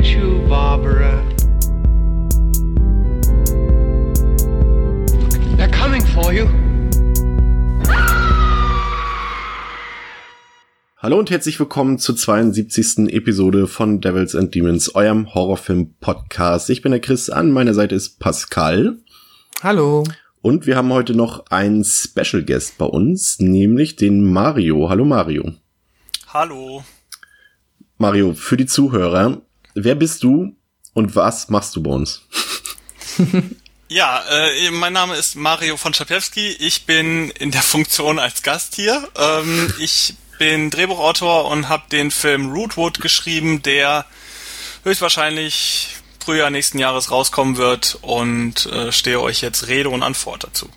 get you, Barbara. They're coming for you. Hallo und herzlich willkommen zur 72. Episode von Devils and Demons, eurem Horrorfilm-Podcast. Ich bin der Chris, an meiner Seite ist Pascal. Hallo. Und wir haben heute noch einen Special Guest bei uns, nämlich den Mario. Hallo Mario. Hallo. Mario, für die Zuhörer, wer bist du und was machst du bei uns? Ja, äh, mein Name ist Mario von Schapiewski. Ich bin in der Funktion als Gast hier. Ähm, ich bin Drehbuchautor und habe den Film Rootwood geschrieben, der höchstwahrscheinlich Frühjahr nächsten Jahres rauskommen wird und äh, stehe euch jetzt Rede und Antwort dazu.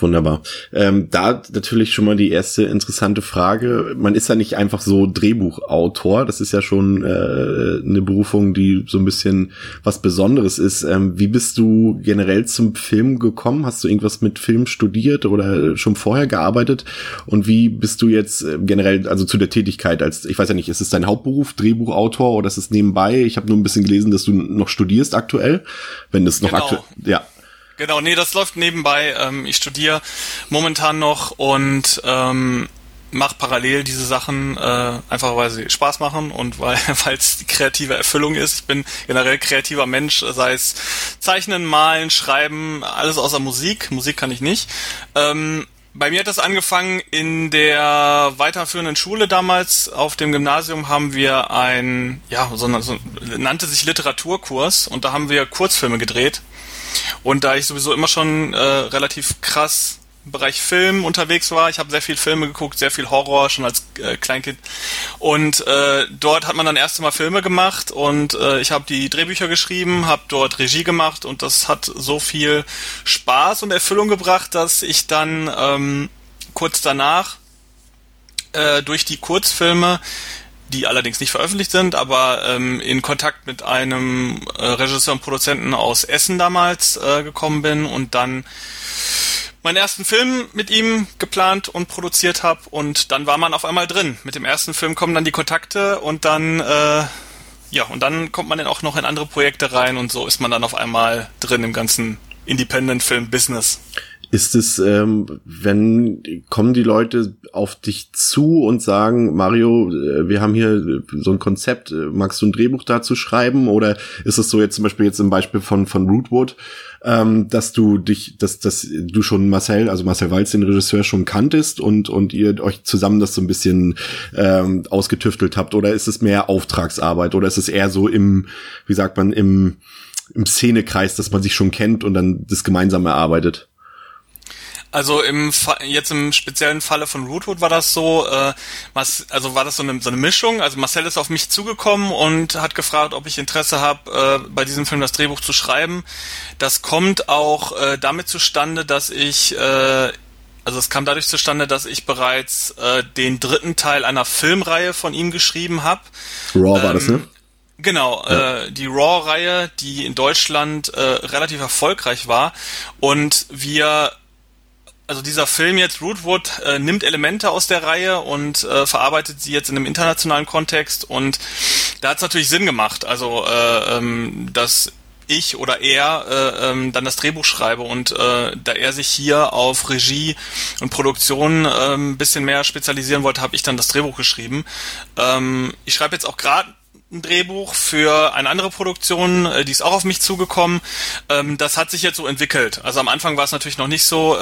Wunderbar. Ähm, da natürlich schon mal die erste interessante Frage. Man ist ja nicht einfach so Drehbuchautor. Das ist ja schon äh, eine Berufung, die so ein bisschen was Besonderes ist. Ähm, wie bist du generell zum Film gekommen? Hast du irgendwas mit Film studiert oder schon vorher gearbeitet? Und wie bist du jetzt äh, generell, also zu der Tätigkeit als, ich weiß ja nicht, ist es dein Hauptberuf, Drehbuchautor oder ist es nebenbei? Ich habe nur ein bisschen gelesen, dass du noch studierst aktuell. Wenn das noch Genau. aktuell, ja. Genau, nee, das läuft nebenbei. Ähm, ich studiere momentan noch und ähm, mache parallel diese Sachen, äh, einfach weil sie Spaß machen und weil es kreative Erfüllung ist. Ich bin generell kreativer Mensch, sei es Zeichnen, Malen, Schreiben, alles außer Musik. Musik kann ich nicht. Ähm, bei mir hat das angefangen in der weiterführenden Schule damals. Auf dem Gymnasium haben wir ein, ja, so, so nannte sich Literaturkurs und da haben wir Kurzfilme gedreht. Und da ich sowieso immer schon äh, relativ krass Bereich Film unterwegs war, ich habe sehr viel Filme geguckt, sehr viel Horror schon als äh, Kleinkind. Und äh, dort hat man dann erst Mal Filme gemacht und äh, ich habe die Drehbücher geschrieben, habe dort Regie gemacht und das hat so viel Spaß und Erfüllung gebracht, dass ich dann ähm, kurz danach äh, durch die Kurzfilme die allerdings nicht veröffentlicht sind, aber ähm, in Kontakt mit einem äh, Regisseur und Produzenten aus Essen damals äh, gekommen bin und dann meinen ersten Film mit ihm geplant und produziert habe und dann war man auf einmal drin. Mit dem ersten Film kommen dann die Kontakte und dann äh, ja und dann kommt man dann auch noch in andere Projekte rein und so ist man dann auf einmal drin im ganzen Independent-Film-Business. Ist es, ähm, wenn kommen die Leute auf dich zu und sagen, Mario, äh, wir haben hier so ein Konzept, äh, magst du ein Drehbuch dazu schreiben? Oder ist es so jetzt zum Beispiel jetzt im Beispiel von von Rootwood, ähm, dass du dich, dass dass du schon Marcel, also Marcel Walz, den Regisseur schon kanntest und und ihr euch zusammen das so ein bisschen ähm, ausgetüftelt habt? Oder ist es mehr Auftragsarbeit? Oder ist es eher so im, wie sagt man, im im Szenekreis, dass man sich schon kennt und dann das gemeinsam erarbeitet? Also im Fa jetzt im speziellen Falle von Rootwood war das so, äh, also war das so eine, so eine Mischung. Also Marcel ist auf mich zugekommen und hat gefragt, ob ich Interesse habe, äh, bei diesem Film das Drehbuch zu schreiben. Das kommt auch äh, damit zustande, dass ich äh, also es kam dadurch zustande, dass ich bereits äh, den dritten Teil einer Filmreihe von ihm geschrieben habe. Raw war das, ne? Genau, äh, die Raw-Reihe, die in Deutschland äh, relativ erfolgreich war und wir also dieser Film jetzt, Rootwood, äh, nimmt Elemente aus der Reihe und äh, verarbeitet sie jetzt in einem internationalen Kontext und da hat es natürlich Sinn gemacht, also äh, ähm, dass ich oder er äh, ähm, dann das Drehbuch schreibe und äh, da er sich hier auf Regie und Produktion ein bisschen mehr spezialisieren wollte, habe ich dann das Drehbuch geschrieben. Ähm, ich schreibe jetzt auch gerade ein Drehbuch für eine andere Produktion, äh, die ist auch auf mich zugekommen. Ähm, das hat sich jetzt so entwickelt. Also am Anfang war es natürlich noch nicht so.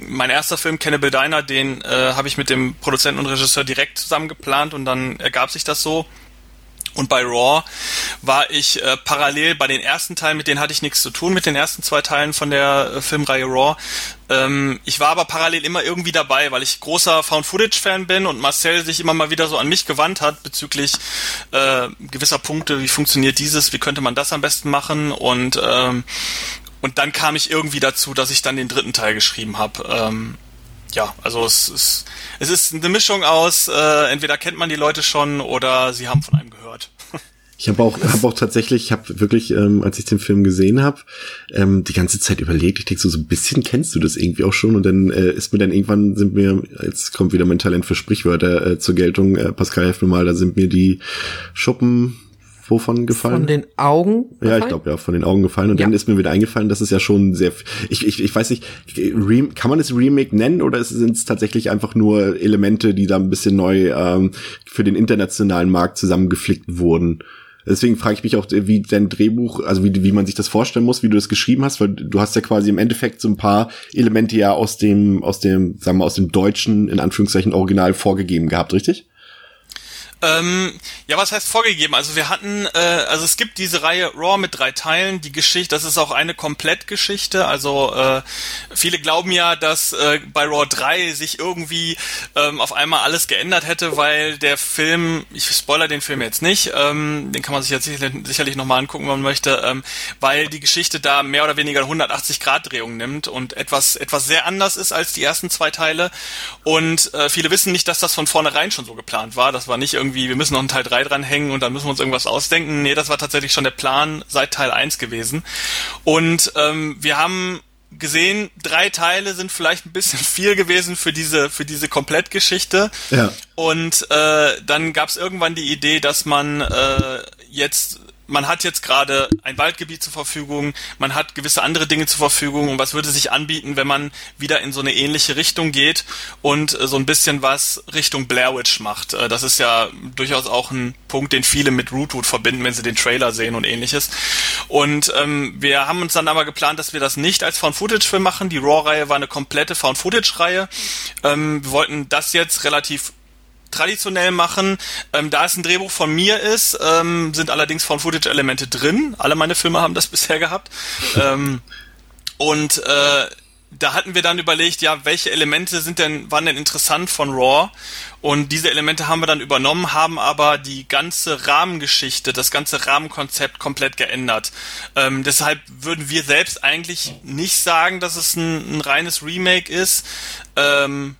Mein erster Film, Cannibal Diner, den äh, habe ich mit dem Produzenten und Regisseur direkt zusammen geplant und dann ergab sich das so. Und bei Raw war ich äh, parallel bei den ersten Teilen, mit denen hatte ich nichts zu tun, mit den ersten zwei Teilen von der äh, Filmreihe Raw. Ähm, ich war aber parallel immer irgendwie dabei, weil ich großer Found-Footage-Fan bin und Marcel sich immer mal wieder so an mich gewandt hat bezüglich äh, gewisser Punkte, wie funktioniert dieses, wie könnte man das am besten machen und ähm, und dann kam ich irgendwie dazu, dass ich dann den dritten Teil geschrieben habe. Ähm, ja, also es ist, es ist eine Mischung aus, äh, entweder kennt man die Leute schon oder sie haben von einem gehört. Ich habe auch, hab auch tatsächlich, ich habe wirklich, ähm, als ich den Film gesehen habe, ähm, die ganze Zeit überlegt. Ich denke so, so ein bisschen kennst du das irgendwie auch schon. Und dann äh, ist mir dann irgendwann sind mir, jetzt kommt wieder mein Talent für Sprichwörter äh, zur Geltung. Äh, Pascal, helf mir mal, da sind mir die Schuppen wovon gefallen? Von den Augen? Gefallen? Ja, ich glaube ja, von den Augen gefallen. Und ja. dann ist mir wieder eingefallen, dass es ja schon sehr, ich, ich, ich weiß nicht, kann man es Remake nennen oder sind es tatsächlich einfach nur Elemente, die da ein bisschen neu ähm, für den internationalen Markt zusammengeflickt wurden? Deswegen frage ich mich auch, wie dein Drehbuch, also wie, wie man sich das vorstellen muss, wie du das geschrieben hast, weil du hast ja quasi im Endeffekt so ein paar Elemente ja aus dem, aus dem, sagen wir, aus dem deutschen, in Anführungszeichen, Original vorgegeben gehabt, richtig? Ähm, ja, was heißt vorgegeben? Also wir hatten, äh, also es gibt diese Reihe Raw mit drei Teilen. Die Geschichte, das ist auch eine Komplettgeschichte. Also äh, viele glauben ja, dass äh, bei Raw 3 sich irgendwie ähm, auf einmal alles geändert hätte, weil der Film, ich spoiler den Film jetzt nicht, ähm, den kann man sich jetzt sicherlich, sicherlich nochmal angucken, wenn man möchte, ähm, weil die Geschichte da mehr oder weniger 180 Grad Drehung nimmt und etwas etwas sehr anders ist als die ersten zwei Teile. Und äh, viele wissen nicht, dass das von vornherein schon so geplant war. Das war nicht irgendwie irgendwie, wir müssen noch einen Teil 3 dranhängen und dann müssen wir uns irgendwas ausdenken. Nee, das war tatsächlich schon der Plan seit Teil 1 gewesen. Und ähm, wir haben gesehen, drei Teile sind vielleicht ein bisschen viel gewesen für diese für diese Komplettgeschichte. Ja. Und äh, dann gab es irgendwann die Idee, dass man äh, jetzt man hat jetzt gerade ein Waldgebiet zur Verfügung, man hat gewisse andere Dinge zur Verfügung und was würde sich anbieten, wenn man wieder in so eine ähnliche Richtung geht und äh, so ein bisschen was Richtung Blair Witch macht. Äh, das ist ja durchaus auch ein Punkt, den viele mit Rootwood verbinden, wenn sie den Trailer sehen und ähnliches. Und ähm, wir haben uns dann aber geplant, dass wir das nicht als Found-Footage-Film machen. Die Raw-Reihe war eine komplette Found-Footage-Reihe. Ähm, wir wollten das jetzt relativ traditionell machen. Ähm, da es ein Drehbuch von mir ist, ähm, sind allerdings von Footage-Elemente drin. Alle meine Filme haben das bisher gehabt. ähm, und äh, da hatten wir dann überlegt, ja, welche Elemente sind denn, waren denn interessant von Raw? Und diese Elemente haben wir dann übernommen, haben aber die ganze Rahmengeschichte, das ganze Rahmenkonzept komplett geändert. Ähm, deshalb würden wir selbst eigentlich nicht sagen, dass es ein, ein reines Remake ist. Ähm,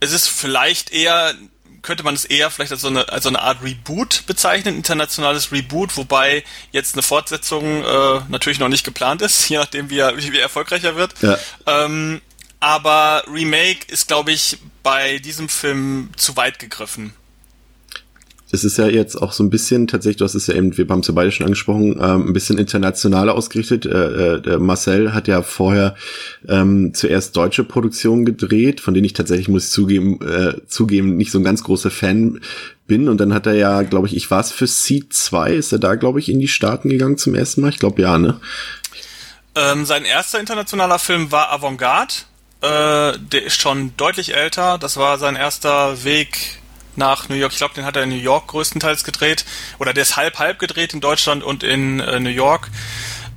es ist vielleicht eher, könnte man es eher vielleicht als so eine, als so eine Art Reboot bezeichnen, internationales Reboot, wobei jetzt eine Fortsetzung äh, natürlich noch nicht geplant ist, je nachdem wie er, wie, wie erfolgreicher wird. Ja. Ähm, aber Remake ist, glaube ich, bei diesem Film zu weit gegriffen es ist ja jetzt auch so ein bisschen, tatsächlich, du hast es ja eben, wir haben es ja beide schon angesprochen, ähm, ein bisschen internationaler ausgerichtet. Äh, äh, Marcel hat ja vorher ähm, zuerst deutsche Produktionen gedreht, von denen ich tatsächlich, muss ich zugeben, äh, zugeben, nicht so ein ganz großer Fan bin. Und dann hat er ja, glaube ich, ich war es für Seed 2, ist er da, glaube ich, in die Staaten gegangen zum ersten Mal? Ich glaube ja, ne? Ähm, sein erster internationaler Film war Avantgarde. Äh, der ist schon deutlich älter. Das war sein erster Weg nach New York. Ich glaube, den hat er in New York größtenteils gedreht. Oder der ist halb-halb gedreht in Deutschland und in äh, New York.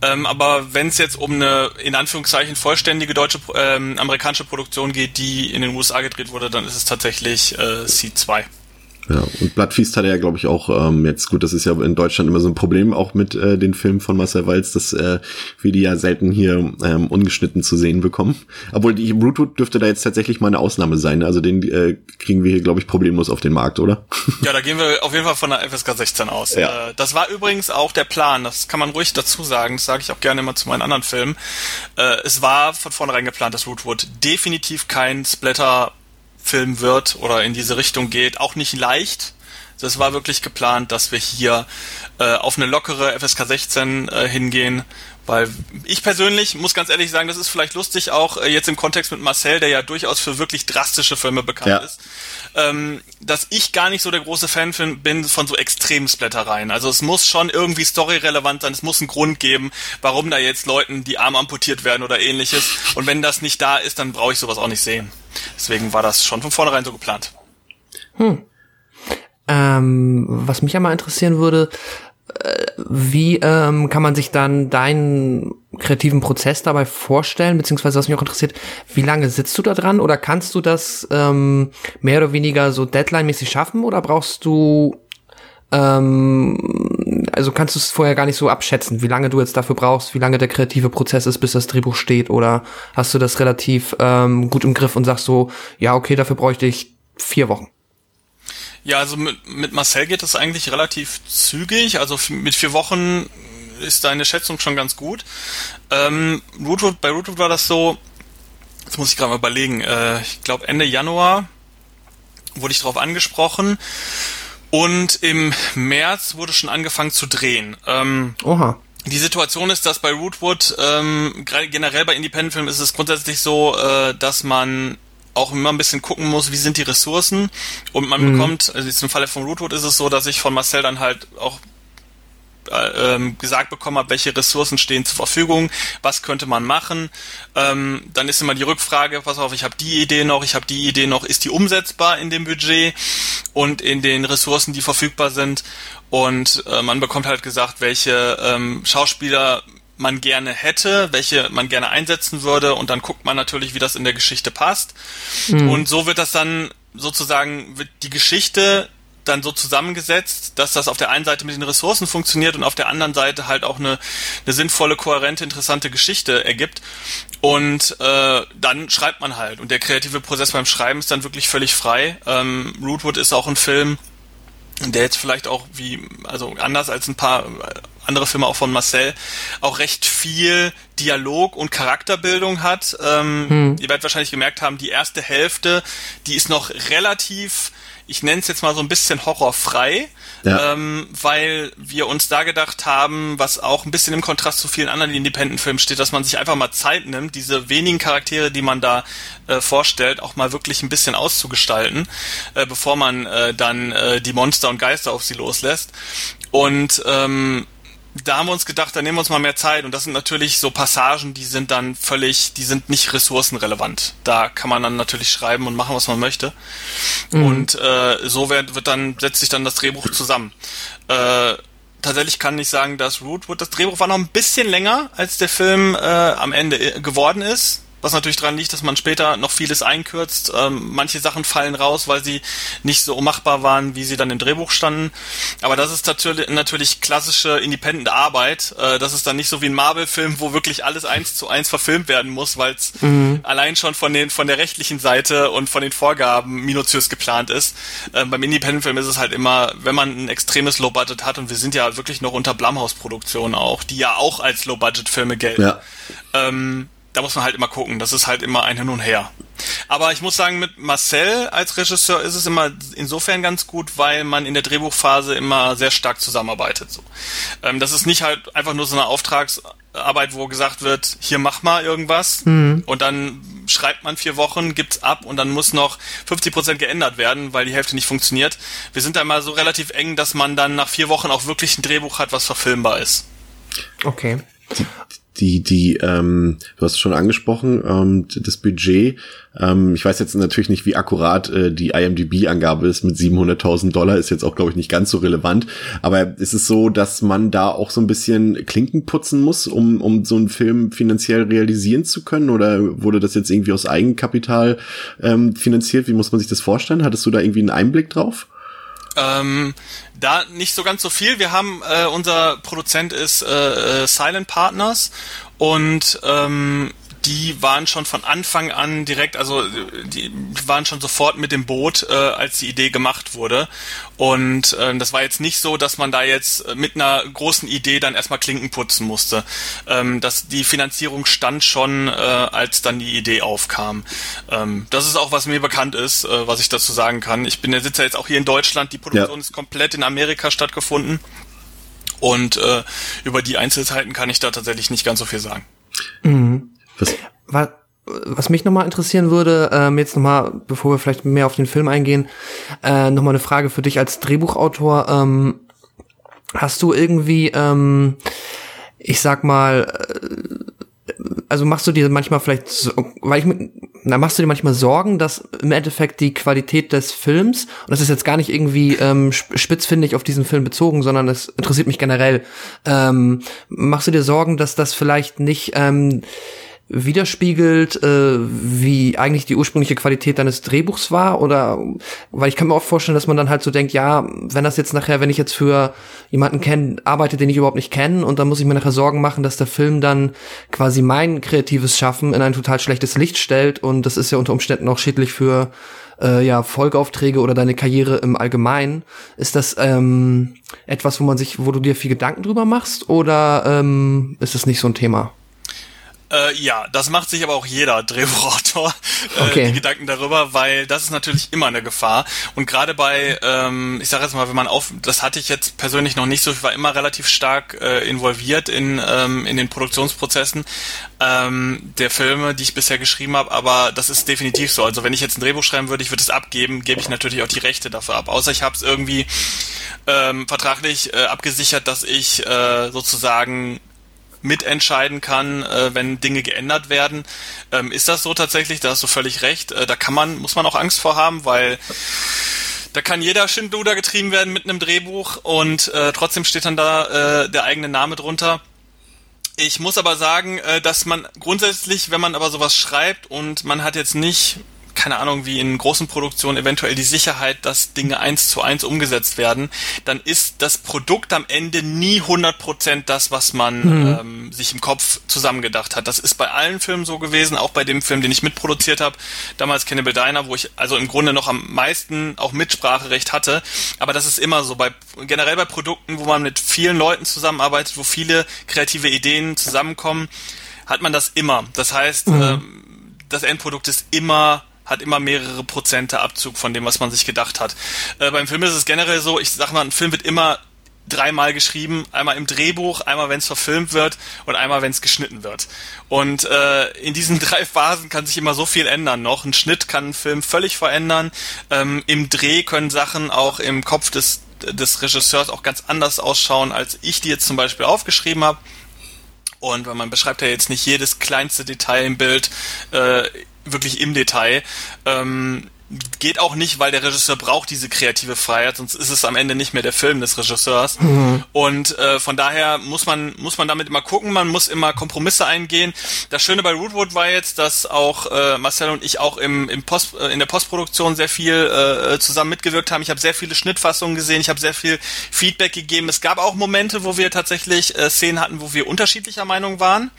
Ähm, aber wenn es jetzt um eine in Anführungszeichen vollständige deutsche ähm, amerikanische Produktion geht, die in den USA gedreht wurde, dann ist es tatsächlich äh, C2. Ja, und Bloodfeast hat er ja, glaube ich, auch ähm, jetzt, gut, das ist ja in Deutschland immer so ein Problem, auch mit äh, den Filmen von Marcel Walz, dass äh, wir die ja selten hier ähm, ungeschnitten zu sehen bekommen. Obwohl die Rootwood dürfte da jetzt tatsächlich mal eine Ausnahme sein. Also den äh, kriegen wir hier, glaube ich, problemlos auf den Markt, oder? Ja, da gehen wir auf jeden Fall von der FSK 16 aus. Ja. Äh, das war übrigens auch der Plan, das kann man ruhig dazu sagen, das sage ich auch gerne immer zu meinen anderen Filmen. Äh, es war von vornherein geplant, dass Rootwood definitiv kein Splatter Film wird oder in diese Richtung geht, auch nicht leicht. Das war wirklich geplant, dass wir hier äh, auf eine lockere FSK 16 äh, hingehen, weil ich persönlich muss ganz ehrlich sagen, das ist vielleicht lustig auch äh, jetzt im Kontext mit Marcel, der ja durchaus für wirklich drastische Filme bekannt ja. ist, ähm, dass ich gar nicht so der große Fan bin von so extremen Splattereien. Also es muss schon irgendwie storyrelevant sein, es muss einen Grund geben, warum da jetzt Leuten die Arme amputiert werden oder ähnliches. Und wenn das nicht da ist, dann brauche ich sowas auch nicht sehen. Deswegen war das schon von vornherein so geplant. Hm. Ähm, was mich ja mal interessieren würde, wie ähm, kann man sich dann deinen kreativen Prozess dabei vorstellen, beziehungsweise was mich auch interessiert, wie lange sitzt du da dran? Oder kannst du das ähm, mehr oder weniger so deadline-mäßig schaffen? Oder brauchst du ähm, also kannst du es vorher gar nicht so abschätzen, wie lange du jetzt dafür brauchst, wie lange der kreative Prozess ist, bis das Drehbuch steht? Oder hast du das relativ ähm, gut im Griff und sagst so, ja okay, dafür bräuchte ich vier Wochen? Ja, also mit, mit Marcel geht das eigentlich relativ zügig. Also mit vier Wochen ist deine Schätzung schon ganz gut. Ähm, Rootwood, bei Rootwood war das so, jetzt muss ich gerade mal überlegen, äh, ich glaube Ende Januar wurde ich darauf angesprochen Und im März wurde schon angefangen zu drehen. Ähm, Oha. Die Situation ist, dass bei Rootwood, ähm, generell bei Independent-Filmen ist es grundsätzlich so, äh, dass man auch immer ein bisschen gucken muss, wie sind die Ressourcen und man mhm. bekommt, also jetzt im Falle von Rootwood ist es so, dass ich von Marcel dann halt auch äh, ähm, gesagt bekommen habe, welche Ressourcen stehen zur Verfügung, was könnte man machen. Ähm, dann ist immer die Rückfrage, pass auf, ich habe die Idee noch, ich habe die Idee noch, ist die umsetzbar in dem Budget und in den Ressourcen, die verfügbar sind. Und äh, man bekommt halt gesagt, welche ähm, Schauspieler man gerne hätte, welche man gerne einsetzen würde und dann guckt man natürlich, wie das in der Geschichte passt. Mhm. Und so wird das dann sozusagen, wird die Geschichte dann so zusammengesetzt, dass das auf der einen Seite mit den Ressourcen funktioniert und auf der anderen Seite halt auch eine, eine sinnvolle, kohärente, interessante Geschichte ergibt. Und äh, dann schreibt man halt. Und der kreative Prozess beim Schreiben ist dann wirklich völlig frei. Ähm, Rootwood ist auch ein Film, der jetzt vielleicht auch wie, also anders als ein paar andere Filme auch von Marcel, auch recht viel Dialog und Charakterbildung hat. Ähm, hm. Ihr werdet wahrscheinlich gemerkt haben, die erste Hälfte, die ist noch relativ ich nenne es jetzt mal so ein bisschen horrorfrei, ja. ähm, weil wir uns da gedacht haben, was auch ein bisschen im Kontrast zu vielen anderen Independent-Filmen steht, dass man sich einfach mal Zeit nimmt, diese wenigen Charaktere, die man da äh, vorstellt, auch mal wirklich ein bisschen auszugestalten, äh, bevor man äh, dann äh, die Monster und Geister auf sie loslässt. Und ähm, da haben wir uns gedacht, da nehmen wir uns mal mehr Zeit und das sind natürlich so Passagen, die sind dann völlig, die sind nicht ressourcenrelevant. Da kann man dann natürlich schreiben und machen, was man möchte. Mhm. Und äh, so wird, wird dann, setzt sich dann das Drehbuch zusammen. Äh, tatsächlich kann ich sagen, dass Rootwood, das Drehbuch war noch ein bisschen länger, als der Film äh, am Ende äh, geworden ist was natürlich daran liegt, dass man später noch vieles einkürzt. Ähm, manche Sachen fallen raus, weil sie nicht so machbar waren, wie sie dann im Drehbuch standen. Aber das ist natürlich, natürlich klassische independent Arbeit. Äh, das ist dann nicht so wie ein Marvel-Film, wo wirklich alles eins zu eins verfilmt werden muss, weil es mhm. allein schon von den von der rechtlichen Seite und von den Vorgaben minutiös geplant ist. Ähm, beim Independent-Film ist es halt immer, wenn man ein extremes Low-Budget hat und wir sind ja wirklich noch unter Blumhouse-Produktionen auch, die ja auch als Low-Budget-Filme gelten. Ja. Ähm, da muss man halt immer gucken. Das ist halt immer ein Hin und Her. Aber ich muss sagen, mit Marcel als Regisseur ist es immer insofern ganz gut, weil man in der Drehbuchphase immer sehr stark zusammenarbeitet. So. Ähm, das ist nicht halt einfach nur so eine Auftragsarbeit, wo gesagt wird, hier mach mal irgendwas mhm. und dann schreibt man vier Wochen, gibt's ab und dann muss noch 50 Prozent geändert werden, weil die Hälfte nicht funktioniert. Wir sind da immer so relativ eng, dass man dann nach vier Wochen auch wirklich ein Drehbuch hat, was verfilmbar ist. Okay die, die, ähm, du hast es schon angesprochen, ähm, das Budget. Ähm, ich weiß jetzt natürlich nicht, wie akkurat äh, die IMDb-Angabe ist mit 700.000 Dollar, ist jetzt auch, glaube ich, nicht ganz so relevant. Aber ist es so, dass man da auch so ein bisschen Klinken putzen muss, um, um so einen Film finanziell realisieren zu können? Oder wurde das jetzt irgendwie aus Eigenkapital ähm, finanziert? Wie muss man sich das vorstellen? Hattest du da irgendwie einen Einblick drauf? Ähm, da nicht so ganz so viel. Wir haben, äh, unser Produzent ist äh, äh Silent Partners und ähm, die waren schon von Anfang an direkt, also die waren schon sofort mit dem Boot, äh, als die Idee gemacht wurde. Und äh, das war jetzt nicht so, dass man da jetzt mit einer großen Idee dann erstmal Klinken putzen musste. Ähm, dass die Finanzierung stand schon, äh, als dann die Idee aufkam. Ähm, das ist auch, was mir bekannt ist, äh, was ich dazu sagen kann. Ich bin der Sitzer jetzt auch hier in Deutschland, die Produktion ja. ist komplett in Amerika stattgefunden. Und äh, über die Einzelheiten kann ich da tatsächlich nicht ganz so viel sagen. Mhm. Was, was, was mich nochmal interessieren würde, ähm, jetzt nochmal, bevor wir vielleicht mehr auf den Film eingehen, äh, nochmal eine Frage für dich als Drehbuchautor. Ähm, hast du irgendwie, ähm, ich sag mal, äh, also machst du dir manchmal vielleicht, weil ich mit, na, machst du dir manchmal Sorgen, dass im Endeffekt die Qualität des Films, und das ist jetzt gar nicht irgendwie ähm, spitzfindig auf diesen Film bezogen, sondern es interessiert mich generell, ähm, machst du dir Sorgen, dass das vielleicht nicht ähm, widerspiegelt, äh, wie eigentlich die ursprüngliche Qualität deines Drehbuchs war? Oder weil ich kann mir auch vorstellen, dass man dann halt so denkt, ja, wenn das jetzt nachher, wenn ich jetzt für jemanden kenne, arbeite, den ich überhaupt nicht kenne, und dann muss ich mir nachher Sorgen machen, dass der Film dann quasi mein kreatives Schaffen in ein total schlechtes Licht stellt und das ist ja unter Umständen auch schädlich für äh, ja, Folgeaufträge oder deine Karriere im Allgemeinen. Ist das ähm, etwas, wo man sich, wo du dir viel Gedanken drüber machst oder ähm, ist das nicht so ein Thema? Äh, ja, das macht sich aber auch jeder Drehbuchautor äh, Okay. die Gedanken darüber, weil das ist natürlich immer eine Gefahr. Und gerade bei, ähm, ich sage jetzt mal, wenn man auf, das hatte ich jetzt persönlich noch nicht so, ich war immer relativ stark äh, involviert in, ähm, in den Produktionsprozessen ähm, der Filme, die ich bisher geschrieben habe, aber das ist definitiv so. Also wenn ich jetzt ein Drehbuch schreiben würde, ich würde es abgeben, gebe ich natürlich auch die Rechte dafür ab. Außer ich habe es irgendwie ähm, vertraglich äh, abgesichert, dass ich äh, sozusagen mitentscheiden kann, äh, wenn Dinge geändert werden. Ähm, ist das so tatsächlich? Da hast du völlig recht. Äh, da kann man, muss man auch Angst vor haben, weil da kann jeder Schindluder getrieben werden mit einem Drehbuch und äh, trotzdem steht dann da äh, der eigene Name drunter. Ich muss aber sagen, äh, dass man grundsätzlich, wenn man aber sowas schreibt und man hat jetzt nicht, keine Ahnung, wie in großen Produktionen eventuell die Sicherheit, dass Dinge eins zu eins umgesetzt werden, dann ist das Produkt am Ende nie 100% das, was man ähm, sich im Kopf zusammengedacht hat. Das ist bei allen Filmen so gewesen, auch bei dem Film, den ich mitproduziert habe, damals Cannibal Diner, wo ich also im Grunde noch am meisten auch Mitspracherecht hatte. Aber das ist immer so, bei generell bei Produkten, wo man mit vielen Leuten zusammenarbeitet, wo viele kreative Ideen zusammenkommen, hat man das immer. Das heißt, ähm, das Endprodukt ist immer hat immer mehrere Prozente Abzug von dem, was man sich gedacht hat. Äh, beim Film ist es generell so, ich sag mal, ein Film wird immer dreimal geschrieben, einmal im Drehbuch, einmal wenn es verfilmt wird und einmal wenn es geschnitten wird. Und äh, in diesen drei Phasen kann sich immer so viel ändern noch. Ein Schnitt kann einen Film völlig verändern. Ähm, Im Dreh können Sachen auch im Kopf des, des Regisseurs auch ganz anders ausschauen, als ich die jetzt zum Beispiel aufgeschrieben habe. Und weil man beschreibt ja jetzt nicht jedes kleinste Detail im Bild äh, wirklich im Detail. Ähm, geht auch nicht, weil der Regisseur braucht diese kreative Freiheit, sonst ist es am Ende nicht mehr der Film des Regisseurs. Und äh, von daher muss man muss man damit immer gucken, man muss immer Kompromisse eingehen. Das Schöne bei Rootwood war jetzt, dass auch äh, Marcel und ich auch im, im Post, äh, in der Postproduktion sehr viel äh, zusammen mitgewirkt haben. Ich habe sehr viele Schnittfassungen gesehen, ich habe sehr viel Feedback gegeben. Es gab auch Momente, wo wir tatsächlich äh, Szenen hatten, wo wir unterschiedlicher Meinung waren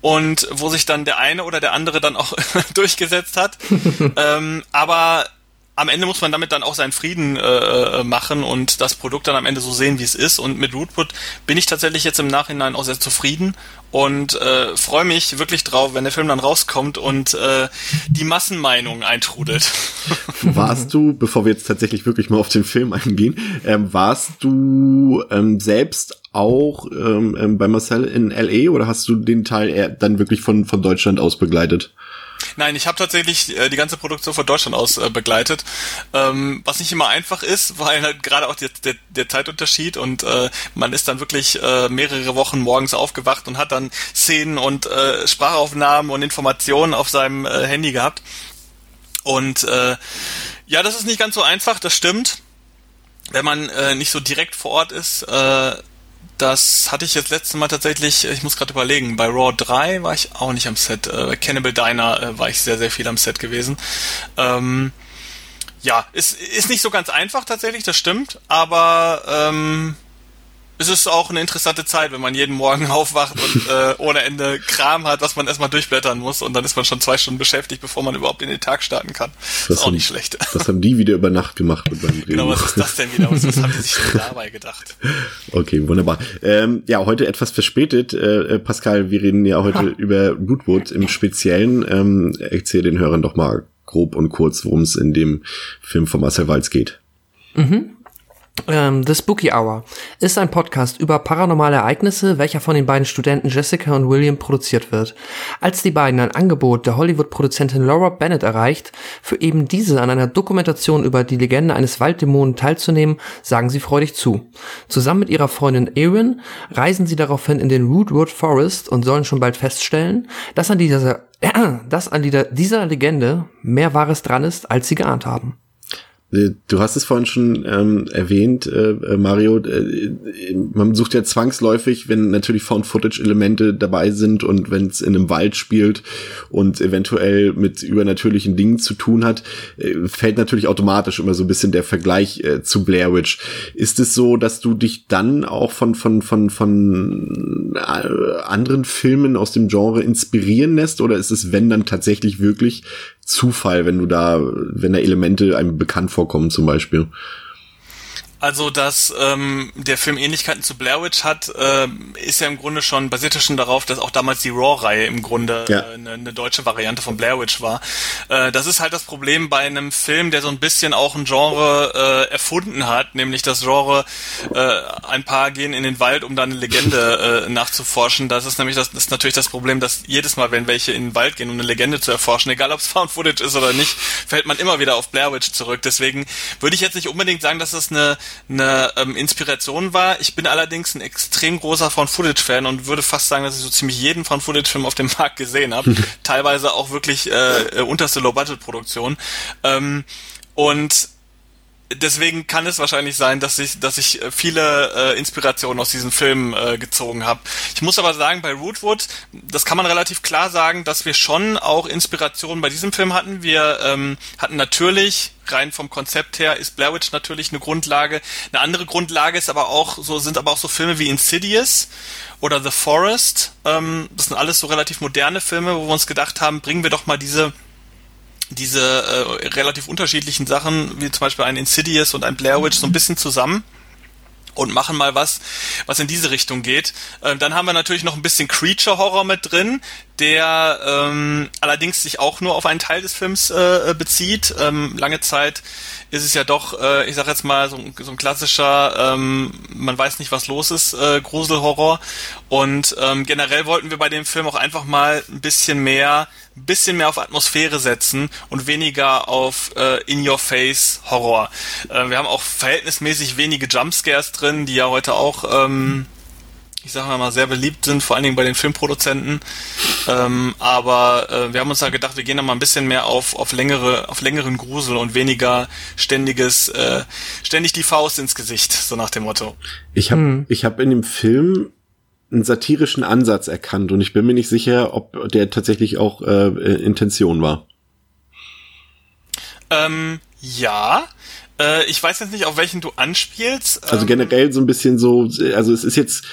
und wo sich dann der eine oder der andere dann auch durchgesetzt hat. ähm, aber am Ende muss man damit dann auch seinen Frieden äh, machen und das Produkt dann am Ende so sehen, wie es ist. Und mit Rootwood bin ich tatsächlich jetzt im Nachhinein auch sehr zufrieden und äh, freue mich wirklich drauf, wenn der Film dann rauskommt und äh, die Massenmeinung eintrudelt. Warst du, bevor wir jetzt tatsächlich wirklich mal auf den Film eingehen, ähm, warst du ähm, selbst auch ähm, ähm, bei Marcel in LA oder hast du den Teil dann wirklich von, von Deutschland aus begleitet? Nein, ich habe tatsächlich äh, die ganze Produktion von Deutschland aus äh, begleitet, ähm, was nicht immer einfach ist, weil halt gerade auch der, der, der Zeitunterschied und äh, man ist dann wirklich äh, mehrere Wochen morgens aufgewacht und hat dann Szenen und äh, Sprachaufnahmen und Informationen auf seinem äh, Handy gehabt. Und äh, ja, das ist nicht ganz so einfach, das stimmt. Wenn man äh, nicht so direkt vor Ort ist, äh, das hatte ich jetzt letztes Mal tatsächlich, ich muss gerade überlegen, bei Raw 3 war ich auch nicht am Set. Äh, bei Cannibal Diner äh, war ich sehr, sehr viel am Set gewesen. Ähm, ja, ist, ist nicht so ganz einfach tatsächlich, das stimmt, aber ähm, es ist auch eine interessante Zeit, wenn man jeden Morgen aufwacht und äh, ohne Ende Kram hat, was man erstmal durchblättern muss und dann ist man schon zwei Stunden beschäftigt, bevor man überhaupt in den Tag starten kann. Das ist auch haben- nicht schlecht. Das haben die wieder über Nacht gemacht mit meinem Drehbuch. Genau, was ist das denn wieder? Was, was haben die sich denn dabei gedacht? Okay, wunderbar. Ähm, ja, heute etwas verspätet. Äh, äh, Pascal, wir reden ja heute über Rootwood im Speziellen. Ähm, erzähl den Hörern doch mal grob und kurz, worum es in dem Film von Marcel Walz geht. Ähm, The Spooky Hour ist ein Podcast über paranormale Ereignisse, welcher von den beiden Studenten Jessica und William produziert wird. Als die beiden ein Angebot der Hollywood-Produzentin Laura Bennett erreicht, für eben diese an einer Dokumentation über die Legende eines Walddämonen teilzunehmen, sagen sie freudig zu. Zusammen mit ihrer Freundin Erin reisen sie daraufhin in den Rootwood Forest und sollen schon bald feststellen, dass an dieser, dass an dieser, dieser Legende mehr Wahres dran ist, als sie geahnt haben. Äh, Du hast es vorhin schon ähm, erwähnt, äh, äh, Mario. Äh, man sucht ja zwangsläufig, wenn natürlich Found-Footage-Elemente dabei sind und wenn es in einem Wald spielt und eventuell mit übernatürlichen Dingen zu tun hat, äh, fällt natürlich automatisch immer so ein bisschen der Vergleich äh, zu Blair Witch. Ist es so, dass du dich dann auch von von von von äh, anderen Filmen aus dem Genre inspirieren lässt oder ist es wenn dann tatsächlich wirklich Zufall, wenn du da, wenn da Elemente einem bekannt vorkommen zum Beispiel. Also, dass ähm, der Film Ähnlichkeiten zu Blair Witch hat, äh, ist ja im Grunde schon, basierte schon darauf, dass auch damals die Raw-Reihe im Grunde Ja. äh, eine, eine deutsche Variante von Blair Witch war. Äh, das ist halt das Problem bei einem Film, der so ein bisschen auch ein Genre äh, erfunden hat, nämlich das Genre, äh, ein paar gehen in den Wald, um da eine Legende äh, nachzuforschen. Das ist nämlich das, das ist natürlich das Problem, dass jedes Mal, wenn welche in den Wald gehen, um eine Legende zu erforschen, egal ob es Found Footage ist oder nicht, fällt man immer wieder auf Blair Witch zurück. Deswegen würde ich jetzt nicht unbedingt sagen, dass das eine, eine ähm, Inspiration war. Ich bin allerdings ein extrem großer Found Footage Fan und würde fast sagen, dass ich so ziemlich jeden Found Footage Film auf dem Markt gesehen habe. Teilweise auch wirklich äh, äh, unterste Low Budget Produktion. Ähm, und deswegen kann es wahrscheinlich sein, dass ich, dass ich äh, viele äh, Inspirationen aus diesen Filmen äh, gezogen habe. Ich muss aber sagen, bei Rootwood, das kann man relativ klar sagen, dass wir schon auch Inspirationen bei diesem Film hatten. Wir ähm, hatten natürlich rein vom Konzept her ist Blair Witch natürlich eine Grundlage. Eine andere Grundlage ist aber auch so sind aber auch so Filme wie Insidious oder The Forest. Ähm, das sind alles so relativ moderne Filme, wo wir uns gedacht haben, bringen wir doch mal diese diese äh, relativ unterschiedlichen Sachen, wie zum Beispiel ein Insidious und ein Blair Witch, so ein bisschen zusammen und machen mal was, was in diese Richtung geht. Ähm, dann haben wir natürlich noch ein bisschen Creature Horror mit drin, der ähm, allerdings sich auch nur auf einen Teil des Films äh, bezieht. Ähm, lange Zeit ist es ja doch, äh, ich sag jetzt mal, so, ein- so ein klassischer, ähm, man weiß nicht, was los ist, äh, Gruselhorror. Und ähm, generell wollten wir bei dem Film auch einfach mal ein bisschen mehr, ein bisschen mehr auf Atmosphäre setzen und weniger auf äh, In-Your-Face-Horror. Äh, wir haben auch verhältnismäßig wenige Jumpscares drin, die ja heute auch ähm, ich sage mal, sehr beliebt sind, vor allen Dingen bei den Filmproduzenten. Ähm, aber äh, wir haben uns da gedacht, wir gehen da mal ein bisschen mehr auf, auf längere, auf längeren Grusel und weniger ständiges, äh, ständig die Faust ins Gesicht, so nach dem Motto. Ich habe ich hab in dem Film einen satirischen Ansatz erkannt und ich bin mir nicht sicher, ob der tatsächlich auch äh, äh, Intention war. Ähm, ja. Äh, ich weiß jetzt nicht, auf welchen du anspielst. Also ähm, generell so ein bisschen so, also es ist jetzt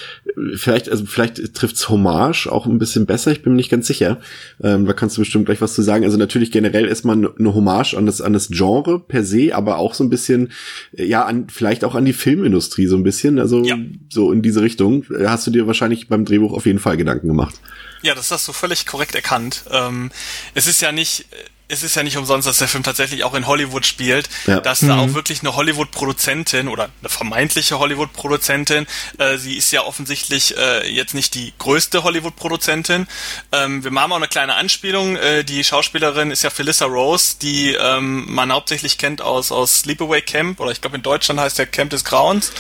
vielleicht, also vielleicht trifft's Hommage auch ein bisschen besser, ich bin mir nicht ganz sicher. Ähm, da kannst du bestimmt gleich was zu sagen. Also natürlich generell erstmal eine eine Hommage an das, an das Genre per se, aber auch so ein bisschen, äh, ja, an, vielleicht auch an die Filmindustrie so ein bisschen, also Ja. so in diese Richtung. Äh, Hast du dir wahrscheinlich beim Drehbuch auf jeden Fall Gedanken gemacht. Ja, das hast du völlig korrekt erkannt. Ähm, es ist ja nicht, es ist ja nicht umsonst, dass der Film tatsächlich auch in Hollywood spielt, Ja. dass da auch wirklich eine Hollywood-Produzentin oder eine vermeintliche Hollywood-Produzentin, äh, sie ist ja offensichtlich äh, jetzt nicht die größte Hollywood-Produzentin. Ähm, wir haben auch eine kleine Anspielung. Äh, die Schauspielerin ist ja Felissa Rose, die ähm, man hauptsächlich kennt aus aus Sleepaway Camp oder ich glaube in Deutschland heißt der Camp des Grauens.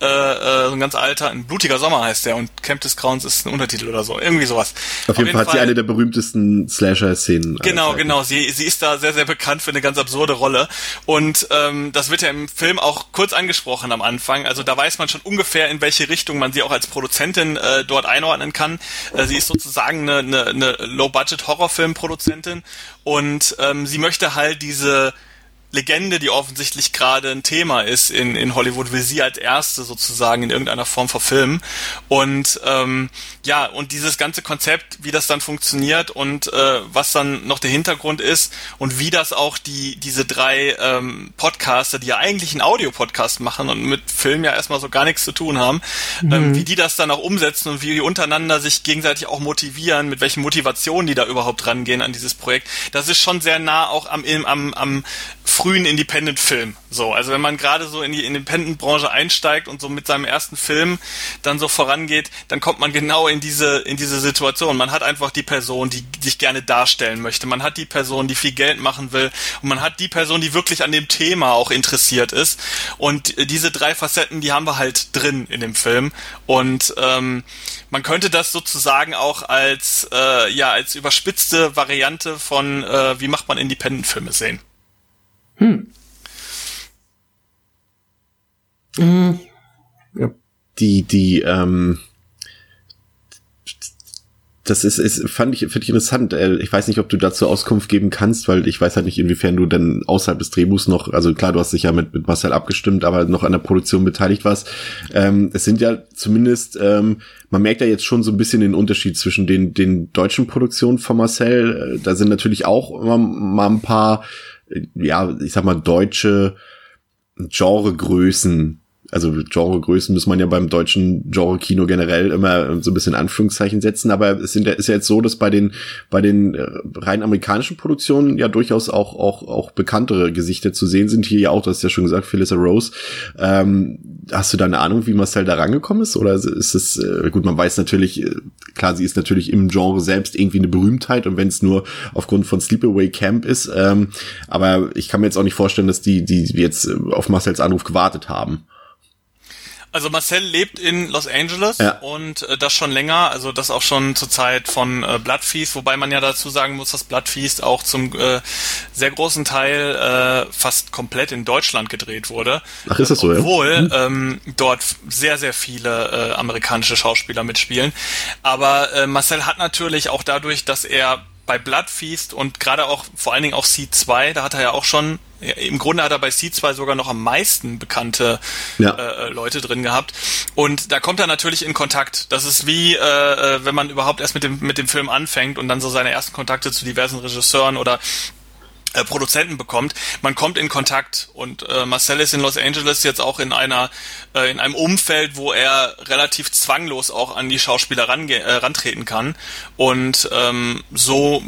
Äh, äh, so ein ganz alter, ein blutiger Sommer heißt der und Camp des Grauens ist ein Untertitel oder so, irgendwie sowas. Auf jeden, Fall hat sie eine der berühmtesten Slasher-Szenen. Genau, genau. Sie, sie ist da sehr, sehr bekannt für eine ganz absurde Rolle. Und ähm, das wird ja im Film auch kurz angesprochen am Anfang. Also da weiß man schon ungefähr, in welche Richtung man sie auch als Produzentin äh, dort einordnen kann. Äh, sie ist sozusagen eine, eine, eine Low-Budget-Horrorfilm-Produzentin und ähm, sie möchte halt diese Legende, die offensichtlich gerade ein Thema ist in, in Hollywood, will sie als erste sozusagen in irgendeiner Form verfilmen. Und ähm, ja, und dieses ganze Konzept, wie das dann funktioniert und äh, was dann noch der Hintergrund ist und wie das auch die diese drei ähm, Podcaster, die ja eigentlich einen Audiopodcast machen und mit Film ja erstmal so gar nichts zu tun haben, ähm, wie die das dann auch umsetzen und wie die untereinander sich gegenseitig auch motivieren, mit welchen Motivationen die da überhaupt rangehen an dieses Projekt. Das ist schon sehr nah auch am, am, am frühen Independent-Film. So, also wenn man gerade so in die Independent-Branche einsteigt und so mit seinem ersten Film dann so vorangeht, dann kommt man genau in diese in diese Situation. Man hat einfach die Person, die sich gerne darstellen möchte. Man hat die Person, die viel Geld machen will und man hat die Person, die wirklich an dem Thema auch interessiert ist. Und äh, diese drei Facetten, die haben wir halt drin in dem Film. Und ähm, man könnte das sozusagen auch als äh, ja als überspitzte Variante von äh, wie macht man Independent-Filme sehen. Die, die, ähm, das ist, ist fand ich, finde ich interessant. Äh, Ich weiß nicht, ob du dazu Auskunft geben kannst, weil ich weiß halt nicht, inwiefern du dann außerhalb des Drehbuchs noch, also klar, du hast dich ja mit, mit Marcel abgestimmt, aber noch an der Produktion beteiligt warst. Ähm, es sind ja zumindest, ähm, man merkt ja jetzt schon so ein bisschen den Unterschied zwischen den, den deutschen Produktionen von Marcel. Äh, Da sind natürlich auch immer mal ein paar, ja, ich sag mal, deutsche Genregrößen also Genregrößen muss man ja beim deutschen Genre-Kino generell immer so ein bisschen Anführungszeichen setzen, aber es sind, ist ja jetzt so, dass bei den, bei den äh, rein amerikanischen Produktionen ja durchaus auch, auch, auch bekanntere Gesichter zu sehen sind. Hier ja auch, du hast ja schon gesagt, Phyllis Rose. Ähm, hast du da eine Ahnung, wie Marcel da rangekommen ist? Oder ist es, äh, gut, man weiß natürlich, äh, klar, sie ist natürlich im Genre selbst irgendwie eine Berühmtheit und wenn es nur aufgrund von Sleepaway Camp ist, ähm, aber ich kann mir jetzt auch nicht vorstellen, dass die, die jetzt äh, auf Marcels Anruf gewartet haben. Also Marcel lebt in Los Angeles Ja. und äh, das schon länger, also das auch schon zur Zeit von äh, Blood Feast, wobei man ja dazu sagen muss, dass Blood Feast auch zum äh, sehr großen Teil äh, fast komplett in Deutschland gedreht wurde. Ach, ist das so, ja? Obwohl ähm, dort sehr, sehr viele äh, amerikanische Schauspieler mitspielen. Aber äh, Marcel hat natürlich auch dadurch, dass er bei Blood Feast und gerade auch vor allen Dingen auch C2, da hat er ja auch schon, im Grunde hat er bei C2 sogar noch am meisten bekannte Ja. äh, Leute drin gehabt. Und da kommt er natürlich in Kontakt. Das ist wie, äh, äh, wenn man überhaupt erst mit dem, mit dem Film anfängt und dann so seine ersten Kontakte zu diversen Regisseuren oder äh, Produzenten bekommt. Man kommt in Kontakt. Und äh, Marcel ist in Los Angeles jetzt auch in einer äh, in einem Umfeld, wo er relativ zwanglos auch an die Schauspieler range äh, rantreten kann. Und ähm, so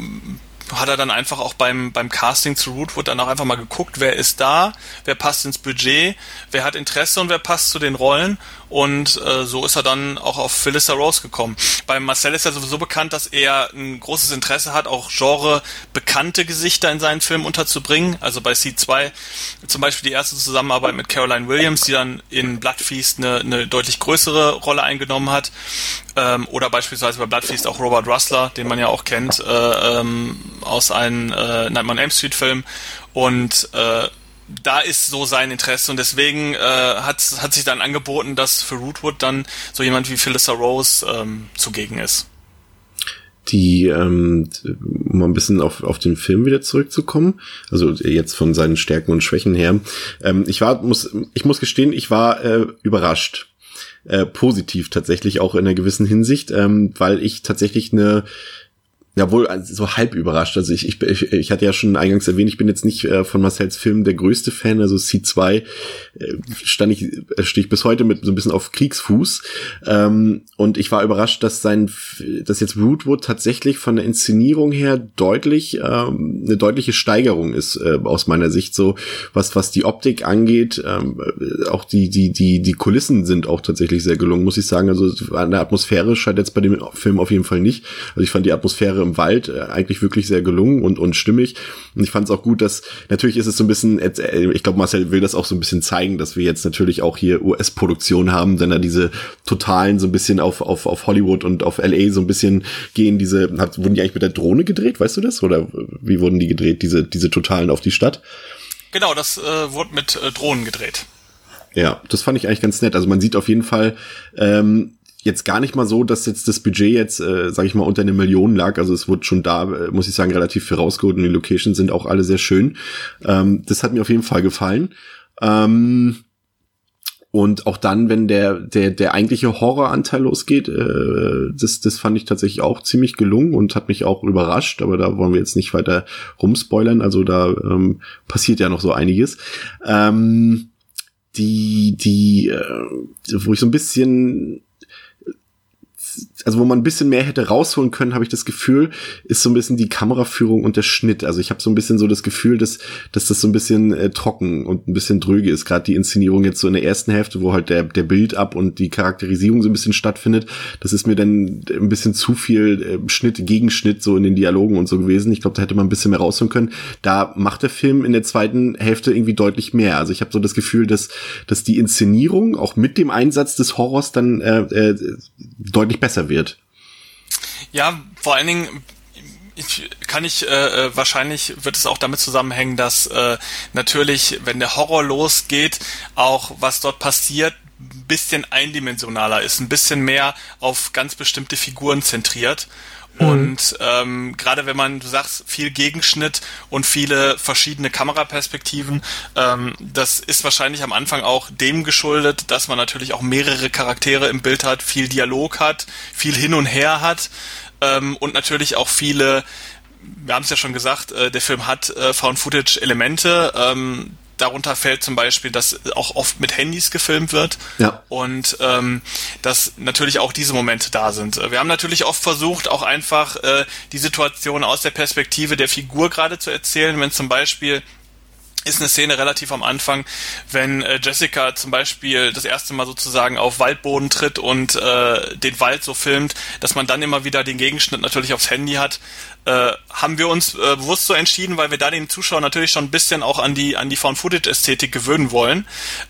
hat er dann einfach auch beim beim Casting zu Rootwood dann auch einfach mal geguckt, wer ist da, wer passt ins Budget, wer hat Interesse und wer passt zu den Rollen und äh, so ist er dann auch auf Phyllis Rose gekommen. Bei Marcel ist ja sowieso bekannt, dass er ein großes Interesse hat, auch Genre bekannte Gesichter in seinen Filmen unterzubringen. Also bei C2 zum Beispiel die erste Zusammenarbeit mit Caroline Williams, die dann in Blood Feast eine, eine deutlich größere Rolle eingenommen hat. Ähm, oder beispielsweise bei Blood Feast auch Robert Russler, den man ja auch kennt äh, ähm, aus einem äh, Nightmare on Elm Street Film. Und äh, da ist so sein Interesse und deswegen äh, hat, hat sich dann angeboten, dass für Rootwood dann so jemand wie Phyllis Rose ähm, zugegen ist. die, ähm, um ein bisschen auf, auf den Film wieder zurückzukommen, also jetzt von seinen Stärken und Schwächen her. Ähm, ich war, muss, ich muss gestehen, ich war äh, überrascht. Äh, positiv tatsächlich auch in einer gewissen Hinsicht, ähm, weil ich tatsächlich eine ja, wohl also so halb überrascht. Also ich, ich, ich, ich hatte ja schon eingangs erwähnt, ich bin jetzt nicht äh, von Marcells Film der größte Fan. Also C2 äh, stand ich, äh, stehe ich bis heute mit so ein bisschen auf Kriegsfuß. Ähm, und ich war überrascht, dass sein, dass jetzt Rootwood tatsächlich von der Inszenierung her deutlich ähm, eine deutliche Steigerung ist äh, aus meiner Sicht. So was was die Optik angeht, ähm, äh, auch die die die die Kulissen sind auch tatsächlich sehr gelungen, muss ich sagen. Also an der Atmosphäre scheint jetzt bei dem Film auf jeden Fall nicht. Also ich fand die Atmosphäre im Wald äh, eigentlich wirklich sehr gelungen und, und stimmig. Und ich fand es auch gut, dass natürlich ist es so ein bisschen, äh, ich glaube, Marcel will das auch so ein bisschen zeigen, dass wir jetzt natürlich auch hier US-Produktion haben, denn da diese totalen so ein bisschen auf, auf, auf Hollywood und auf LA so ein bisschen gehen. Diese, hat, wurden die eigentlich mit der Drohne gedreht, weißt du das? Oder wie wurden die gedreht, diese, diese totalen auf die Stadt? Genau, das äh, wurde mit äh, Drohnen gedreht. Ja, das fand ich eigentlich ganz nett. Also man sieht auf jeden Fall ähm, jetzt gar nicht mal so, dass jetzt das Budget jetzt, äh, sage ich mal, unter eine Million lag. Also es wurde schon da, äh, muss ich sagen, relativ viel rausgeholt und die Locations sind auch alle sehr schön. Ähm, das hat mir auf jeden Fall gefallen. Ähm, und auch dann, wenn der, der, der eigentliche Horroranteil losgeht, äh, das, das fand ich tatsächlich auch ziemlich gelungen und hat mich auch überrascht, aber da wollen wir jetzt nicht weiter rumspoilern, also da ähm, passiert ja noch so einiges. Ähm, die, die, äh, wo ich so ein bisschen also wo man ein bisschen mehr hätte rausholen können, habe ich das Gefühl, ist so ein bisschen die Kameraführung und der Schnitt. Also ich habe so ein bisschen so das Gefühl, dass, dass das so ein bisschen äh, trocken und ein bisschen dröge ist. Gerade die Inszenierung jetzt so in der ersten Hälfte, wo halt der, der Bild ab und die Charakterisierung so ein bisschen stattfindet. Das ist mir dann ein bisschen zu viel äh, Schnitt, Gegenschnitt so in den Dialogen und so gewesen. Ich glaube, da hätte man ein bisschen mehr rausholen können. Da macht der Film in der zweiten Hälfte irgendwie deutlich mehr. Also ich habe so das Gefühl, dass, dass die Inszenierung auch mit dem Einsatz des Horrors dann äh, äh, deutlich besser wird. Ja, vor allen Dingen ich, kann ich äh, wahrscheinlich wird es auch damit zusammenhängen, dass äh, natürlich, wenn der Horror losgeht, auch was dort passiert, ein bisschen eindimensionaler ist, ein bisschen mehr auf ganz bestimmte Figuren zentriert. Und ähm, gerade wenn man, du sagst, viel Gegenschnitt und viele verschiedene Kameraperspektiven, ähm, das ist wahrscheinlich am Anfang auch dem geschuldet, dass man natürlich auch mehrere Charaktere im Bild hat, viel Dialog hat, viel hin und her hat ähm, und natürlich auch viele, wir haben es ja schon gesagt, äh, der Film hat äh, Found-Footage-Elemente, ähm, darunter fällt zum Beispiel, dass auch oft mit Handys gefilmt wird. Ja. Und ähm, dass natürlich auch diese Momente da sind. Wir haben natürlich oft versucht, auch einfach äh, die Situation aus der Perspektive der Figur gerade zu erzählen, wenn zum Beispiel ist eine Szene relativ am Anfang, wenn äh, Jessica zum Beispiel das erste Mal sozusagen auf Waldboden tritt und äh, den Wald so filmt, dass man dann immer wieder den Gegenschnitt natürlich aufs Handy hat, äh, haben wir uns äh, bewusst so entschieden, weil wir da den Zuschauer natürlich schon ein bisschen auch an die an die Found Footage Ästhetik gewöhnen wollen,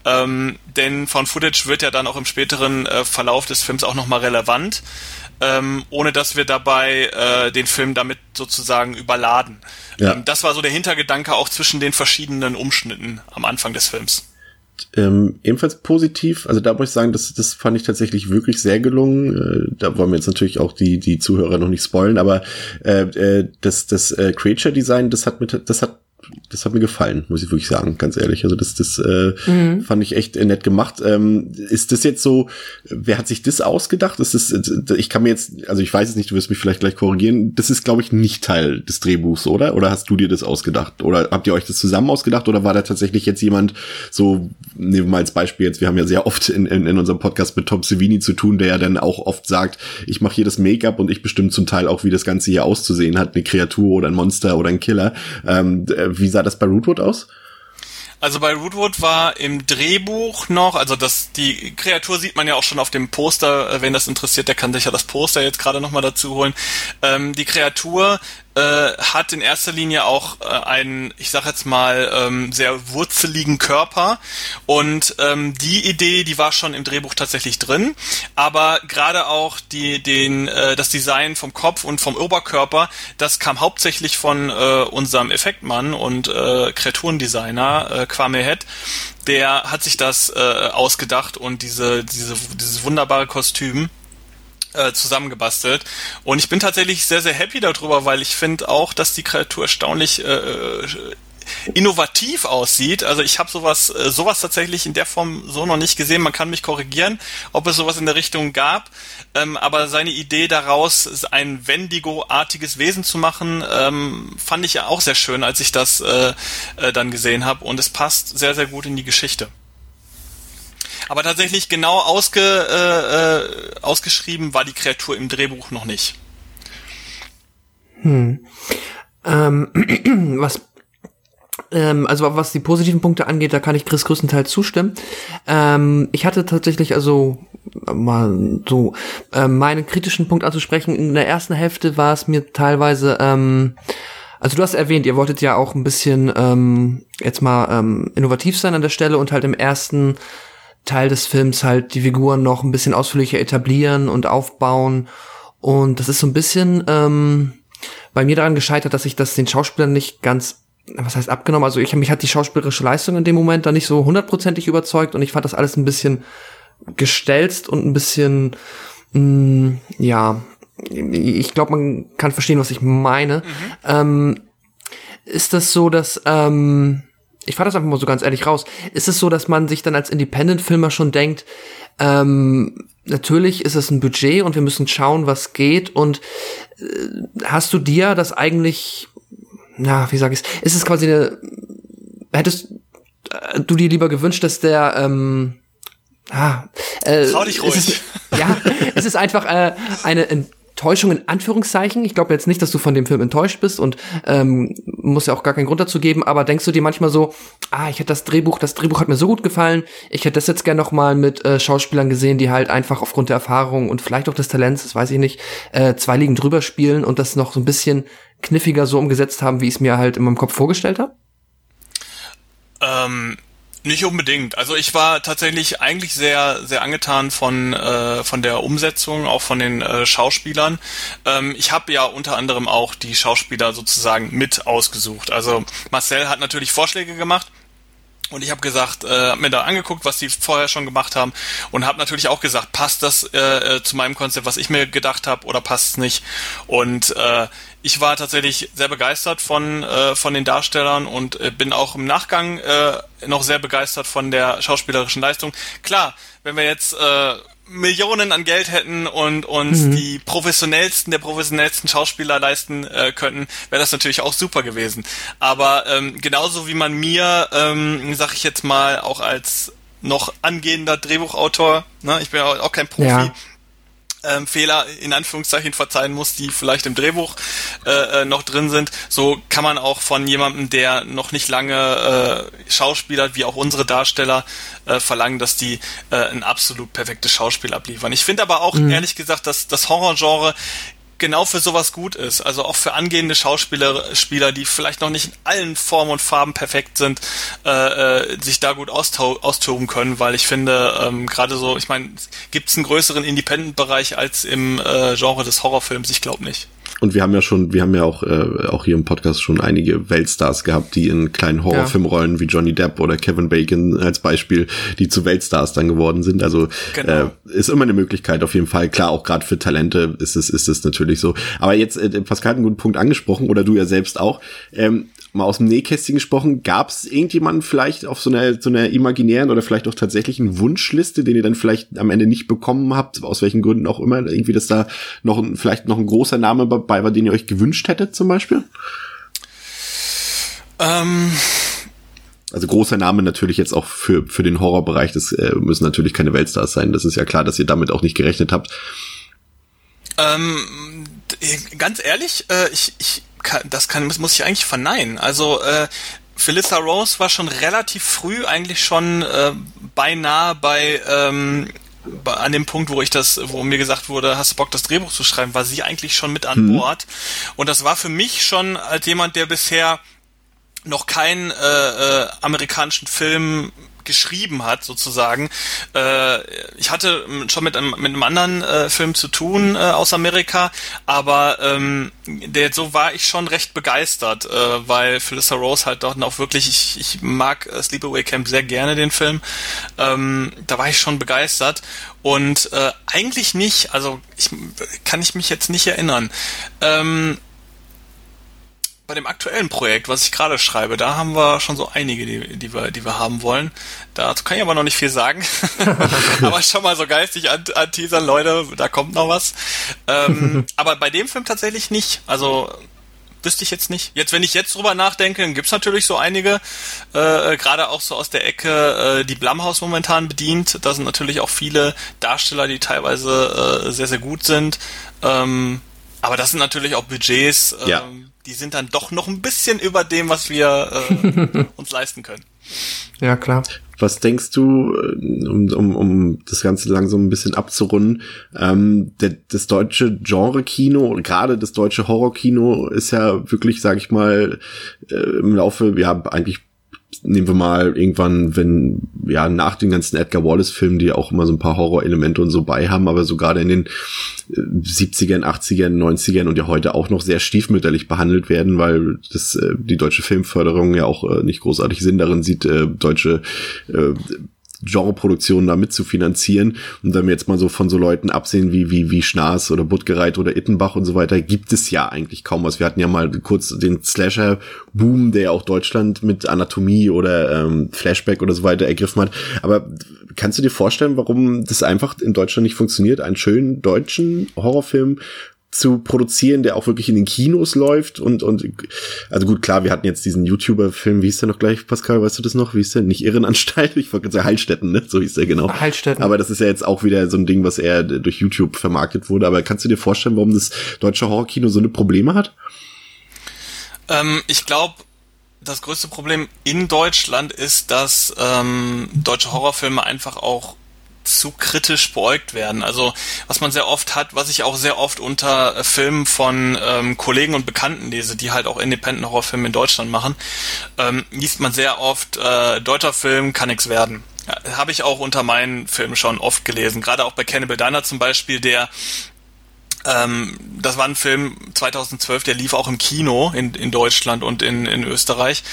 ähm, denn Found Footage wird ja dann auch im späteren äh, Verlauf des Films auch nochmal relevant ähm, ohne dass wir dabei äh, den Film damit sozusagen überladen. Ja. Ähm, das war so der Hintergedanke auch zwischen den verschiedenen Umschnitten am Anfang des Films. Ähm, ebenfalls positiv, also da muss ich sagen, das, das fand ich tatsächlich wirklich sehr gelungen. Äh, da wollen wir jetzt natürlich auch die, die Zuhörer noch nicht spoilen, aber äh, äh, das, das äh, Creature Design, das hat mit, das hat das hat mir gefallen, muss ich wirklich sagen, ganz ehrlich. Also das, das äh, mhm. fand ich echt nett gemacht. Ähm, ist das jetzt so, wer hat sich das ausgedacht? Das ist, ich kann mir jetzt, also ich weiß es nicht, du wirst mich vielleicht gleich korrigieren. Das ist, glaube ich, nicht Teil des Drehbuchs, oder? Oder hast du dir das ausgedacht? Oder habt ihr euch das zusammen ausgedacht? Oder war da tatsächlich jetzt jemand so, nehmen wir mal als Beispiel jetzt, wir haben ja sehr oft in, in, in unserem Podcast mit Tom Savini zu tun, der ja dann auch oft sagt, ich mache hier das Make-up und ich bestimme zum Teil auch, wie das Ganze hier auszusehen hat, eine Kreatur oder ein Monster oder ein Killer. Ähm, wie sah das bei Rootwood aus? Also bei Rootwood war im Drehbuch noch, also das die Kreatur sieht man ja auch schon auf dem Poster, äh, wenn das interessiert, der kann sich ja das Poster jetzt gerade nochmal dazu holen. Ähm, die Kreatur hat in erster Linie auch äh, einen, ich sag jetzt mal, ähm, sehr wurzeligen Körper. Und ähm, die Idee, die war schon im Drehbuch tatsächlich drin. Aber gerade auch die, den, äh, das Design vom Kopf und vom Oberkörper, das kam hauptsächlich von äh, unserem Effektmann und äh, Kreaturendesigner äh, Kwame Head der hat sich das äh, ausgedacht und diese, diese, dieses wunderbare Kostüm äh, zusammengebastelt. Und ich bin tatsächlich sehr, sehr happy darüber, weil ich finde auch, dass die Kreatur erstaunlich äh, äh, innovativ aussieht. Also ich habe sowas, äh, sowas tatsächlich in der Form so noch nicht gesehen. Man kann mich korrigieren, ob es sowas in der Richtung gab. Ähm, aber seine Idee daraus, ein Wendigo-artiges Wesen zu machen, ähm, fand ich ja auch sehr schön, als ich das äh, äh, dann gesehen habe. Und es passt sehr, sehr gut in die Geschichte. Aber tatsächlich genau ausge, äh, äh, ausgeschrieben war die Kreatur im Drehbuch noch nicht. Hm. Ähm, was ähm, also was die positiven Punkte angeht, da kann ich Chris größtenteils zustimmen. Ähm, ich hatte tatsächlich also mal so äh, meinen kritischen Punkt anzusprechen. In der ersten Hälfte war es mir teilweise ähm, also du hast erwähnt, ihr wolltet ja auch ein bisschen ähm, jetzt mal ähm, innovativ sein an der Stelle und halt im ersten Teil des Films halt die Figuren noch ein bisschen ausführlicher etablieren und aufbauen. Und das ist so ein bisschen ähm, bei mir daran gescheitert, dass ich das den Schauspielern nicht ganz, was heißt abgenommen, also ich mich hat die schauspielerische Leistung in dem Moment da nicht so hundertprozentig überzeugt und ich fand das alles ein bisschen gestelzt und ein bisschen, mh, mm, ja, ich glaube, man kann verstehen, was ich meine. Mhm. Ähm, ist das so, dass ähm, ich fahre das einfach mal so ganz ehrlich raus. Ist es so, dass man sich dann als Independent-Filmer schon denkt, ähm, natürlich ist es ein Budget und wir müssen schauen, was geht. Und äh, hast du dir das eigentlich, na, wie sag ich's, ist es quasi eine, hättest äh, du dir lieber gewünscht, dass der, ähm, Ah, äh, Trau dich ruhig. Es ist, ja, es ist einfach äh, eine Täuschung in Anführungszeichen. Ich glaube jetzt nicht, dass du von dem Film enttäuscht bist und ähm, muss ja auch gar keinen Grund dazu geben, aber denkst du dir manchmal so, ah, ich hätte das Drehbuch, das Drehbuch hat mir so gut gefallen, ich hätte das jetzt gerne noch mal mit äh, Schauspielern gesehen, die halt einfach aufgrund der Erfahrung und vielleicht auch des Talents, das weiß ich nicht, äh, zwei Ligen drüber spielen und das noch so ein bisschen kniffiger so umgesetzt haben, wie ich es mir halt in meinem Kopf vorgestellt habe? Ähm, nicht unbedingt. Also ich war tatsächlich eigentlich sehr, sehr angetan von, äh, von der Umsetzung, auch von den äh, Schauspielern. Ähm, ich habe ja unter anderem auch die Schauspieler sozusagen mit ausgesucht. Also Marcel hat natürlich Vorschläge gemacht. Und ich habe gesagt, äh, hab mir da angeguckt, was die vorher schon gemacht haben und habe natürlich auch gesagt, passt das äh, äh, zu meinem Konzept, was ich mir gedacht habe, oder passt es nicht? Und äh, ich war tatsächlich sehr begeistert von, äh, von den Darstellern und äh, bin auch im Nachgang äh, noch sehr begeistert von der schauspielerischen Leistung. Klar, wenn wir jetzt äh, Millionen an Geld hätten und uns mhm. die professionellsten der professionellsten Schauspieler leisten äh, könnten, wäre das natürlich auch super gewesen. Aber ähm, genauso wie man mir, ähm, sag ich jetzt mal, auch als noch angehender Drehbuchautor, ne, ich bin ja auch kein Profi, ja ähm, Fehler in Anführungszeichen verzeihen muss, die vielleicht im Drehbuch äh, äh, noch drin sind. So kann man auch von jemandem, der noch nicht lange äh, Schauspieler, wie auch unsere Darsteller, äh, verlangen, dass die äh, ein absolut perfektes Schauspiel abliefern. Ich finde aber auch mhm. ehrlich gesagt, dass das Horrorgenre genau für sowas gut ist. Also auch für angehende Schauspieler, Spieler, die vielleicht noch nicht in allen Formen und Farben perfekt sind, äh, äh, sich da gut austoben können, weil ich finde, ähm, gerade so, ich meine, gibt es einen größeren Independent-Bereich als im äh, Genre des Horrorfilms? Ich glaube nicht. Und wir haben ja schon, wir haben ja auch, äh, auch hier im Podcast schon einige Weltstars gehabt, die in kleinen Horrorfilmrollen wie Johnny Depp oder Kevin Bacon als Beispiel, die zu Weltstars dann geworden sind. Also genau. äh, ist immer eine Möglichkeit auf jeden Fall. Klar, auch gerade für Talente ist es, ist es natürlich so. Aber jetzt, äh, Pascal hat einen guten Punkt angesprochen, oder du ja selbst auch. Ähm, mal aus dem Nähkästchen gesprochen, gab es irgendjemanden vielleicht auf so einer, so einer imaginären oder vielleicht auch tatsächlichen Wunschliste, den ihr dann vielleicht am Ende nicht bekommen habt, aus welchen Gründen auch immer, irgendwie, dass da noch ein, vielleicht noch ein großer Name dabei war, den ihr euch gewünscht hättet zum Beispiel? Ähm also großer Name natürlich jetzt auch für, für den Horrorbereich, das äh, müssen natürlich keine Weltstars sein. Das ist ja klar, dass ihr damit auch nicht gerechnet habt. Ähm, ganz ehrlich, äh, ich, ich kann, das kann, muss ich eigentlich verneinen. Also äh, Felissa Rose war schon relativ früh eigentlich schon äh, beinahe bei ähm, an dem Punkt, wo ich das, wo mir gesagt wurde, hast du Bock, das Drehbuch zu schreiben, war sie eigentlich schon mit an mhm. Bord. Und das war für mich schon als jemand, der bisher noch keinen äh, äh, amerikanischen Film geschrieben hat, sozusagen. Äh, ich hatte schon mit einem, mit einem anderen äh, Film zu tun äh, aus Amerika, aber ähm, der, so war ich schon recht begeistert, äh, weil Phyllis Rose halt doch auch wirklich, ich, ich mag äh, Sleepaway Camp sehr gerne, den Film. Ähm, da war ich schon begeistert und äh, eigentlich nicht, also ich kann ich mich jetzt nicht erinnern. Ähm, bei dem aktuellen Projekt, was ich gerade schreibe, da haben wir schon so einige, die, die, wir, die wir haben wollen. Dazu kann ich aber noch nicht viel sagen. aber schon mal so geistig an, an teasern, Leute, da kommt noch was. Ähm, aber bei dem Film tatsächlich nicht. Also wüsste ich jetzt nicht. Jetzt, wenn ich jetzt drüber nachdenke, dann gibt's natürlich so einige, äh, gerade auch so aus der Ecke, äh, die Blumhaus momentan bedient. Da sind natürlich auch viele Darsteller, die teilweise äh, sehr, sehr gut sind. Ähm, aber das sind natürlich auch Budgets. Ähm, ja die sind dann doch noch ein bisschen über dem, was wir äh, uns leisten können. Ja, klar. Was denkst du, äh, um, um, um das Ganze langsam ein bisschen abzurunden, ähm, der, das deutsche Genre-Kino, gerade das deutsche Horror-Kino ist ja wirklich, sag ich mal, äh, im Laufe, ja, eigentlich nehmen wir mal irgendwann, wenn, ja, nach den ganzen Edgar Wallace-Filmen, die auch immer so ein paar Horror-Elemente und so bei haben, aber so gerade in den 70ern, 80ern, 90ern und ja heute auch noch sehr stiefmütterlich behandelt werden, weil das äh, die deutsche Filmförderung ja auch äh, nicht großartig Sinn darin sieht, äh, deutsche äh, Genreproduktionen da mitzufinanzieren. Und wenn wir jetzt mal so von so Leuten absehen wie, wie, wie Schnaas oder Buttgereit oder Ittenbach und so weiter, gibt es ja eigentlich kaum was. Wir hatten ja mal kurz den Slasher-Boom, der ja auch Deutschland mit Anatomie oder ähm, Flashback oder so weiter ergriffen hat. Aber kannst du dir vorstellen, warum das einfach in Deutschland nicht funktioniert, einen schönen deutschen Horrorfilm zu produzieren, der auch wirklich in den Kinos läuft und und also gut, klar, wir hatten jetzt diesen YouTuber-Film, wie hieß der noch gleich, Pascal, weißt du das noch? Wie hieß der? Nicht Irrenanstalt, ich wollte sagen Heilstätten, ne? So hieß der genau. Heilstätten. Aber das ist ja jetzt auch wieder so ein Ding, was eher durch YouTube vermarktet wurde. Aber kannst du dir vorstellen, warum das deutsche Horrorkino so eine Probleme hat? Ähm, ich glaube, das größte Problem in Deutschland ist, dass ähm, deutsche Horrorfilme einfach auch zu kritisch beäugt werden. Also was man sehr oft hat, was ich auch sehr oft unter äh, Filmen von ähm, Kollegen und Bekannten lese, die halt auch Independent Horrorfilme in Deutschland machen, ähm, liest man sehr oft, äh, deutscher Film kann nichts werden. Ja, Habe ich auch unter meinen Filmen schon oft gelesen. Gerade auch bei Cannibal Diner zum Beispiel, der ähm, das war ein Film 2012, der lief auch im Kino in, in Deutschland und in, in Österreich.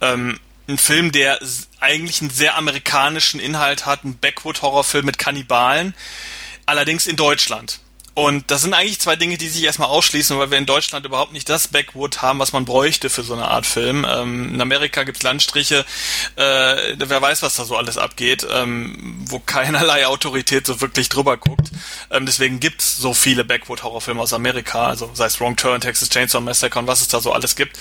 Ähm, ein Film, der eigentlich einen sehr amerikanischen Inhalt hat, ein Backwood-Horrorfilm mit Kannibalen, allerdings in Deutschland. Und das sind eigentlich zwei Dinge, die sich erstmal ausschließen, weil wir in Deutschland überhaupt nicht das Backwood haben, was man bräuchte für so eine Art Film. Ähm, in Amerika gibt's Landstriche, äh, wer weiß, was da so alles abgeht, ähm, wo keinerlei Autorität so wirklich drüber guckt. Ähm, deswegen gibt's so viele Backwood-Horrorfilme aus Amerika, also sei es Wrong Turn, Texas Chainsaw Massacre und was es da so alles gibt.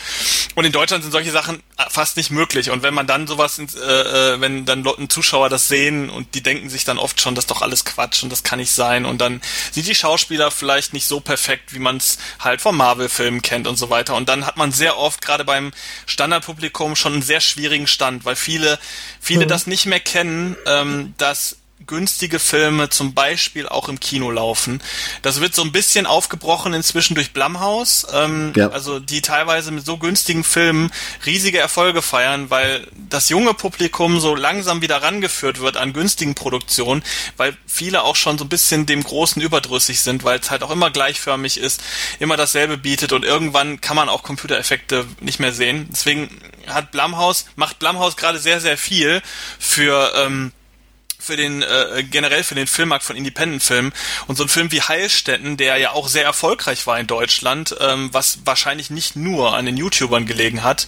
Und in Deutschland sind solche Sachen fast nicht möglich. Und wenn man dann sowas, äh, äh wenn dann ein Zuschauer das sehen und die denken sich dann oft schon, das ist doch alles Quatsch und das kann nicht sein. Und dann sind die Schauspieler Schauspieler vielleicht nicht so perfekt, wie man es halt vom Marvel-Filmen kennt und so weiter. Und dann hat man sehr oft gerade beim Standardpublikum schon einen sehr schwierigen Stand, weil viele, viele mhm. das nicht mehr kennen, ähm, dass günstige Filme zum Beispiel auch im Kino laufen. Das wird so ein bisschen aufgebrochen inzwischen durch Blumhouse, ähm, ja. also die teilweise mit so günstigen Filmen riesige Erfolge feiern, weil das junge Publikum so langsam wieder rangeführt wird an günstigen Produktionen, weil viele auch schon so ein bisschen dem Großen überdrüssig sind, weil es halt auch immer gleichförmig ist, immer dasselbe bietet und irgendwann kann man auch Computereffekte nicht mehr sehen. Deswegen hat Blumhouse, macht Blumhouse gerade sehr, sehr viel für ähm, für den äh, generell für den Filmmarkt von Independent-Filmen und so ein Film wie Heilstätten, der ja auch sehr erfolgreich war in Deutschland, ähm, was wahrscheinlich nicht nur an den YouTubern gelegen hat,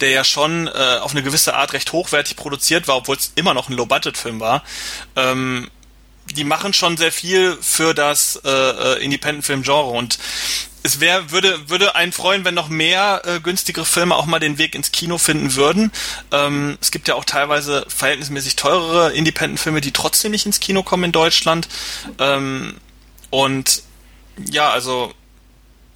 der ja schon äh, auf eine gewisse Art recht hochwertig produziert war, obwohl es immer noch ein Low-Budget-Film war. Ähm, die machen schon sehr viel für das äh, äh Independent-Film-Genre und es wäre, würde, würde einen freuen, wenn noch mehr äh, günstigere Filme auch mal den Weg ins Kino finden würden. Ähm, es gibt ja auch teilweise verhältnismäßig teurere Independent-Filme, die trotzdem nicht ins Kino kommen in Deutschland. Ähm, und ja, also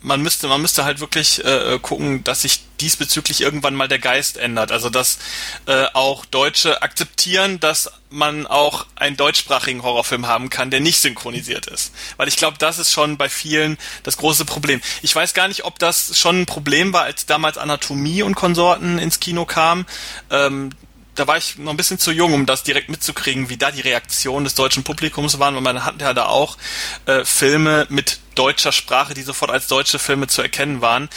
man müsste, man müsste halt wirklich äh, gucken, dass sich diesbezüglich irgendwann mal der Geist ändert. Also dass äh, auch Deutsche akzeptieren, dass man auch einen deutschsprachigen Horrorfilm haben kann, der nicht synchronisiert ist. Weil ich glaube, das ist schon bei vielen das große Problem. Ich weiß gar nicht, ob das schon ein Problem war, als damals Anatomie und Konsorten ins Kino kam. Ähm, da war ich noch ein bisschen zu jung, um das direkt mitzukriegen, wie da die Reaktion des deutschen Publikums waren, weil man hat ja da auch äh, Filme mit deutscher Sprache, die sofort als deutsche Filme zu erkennen waren.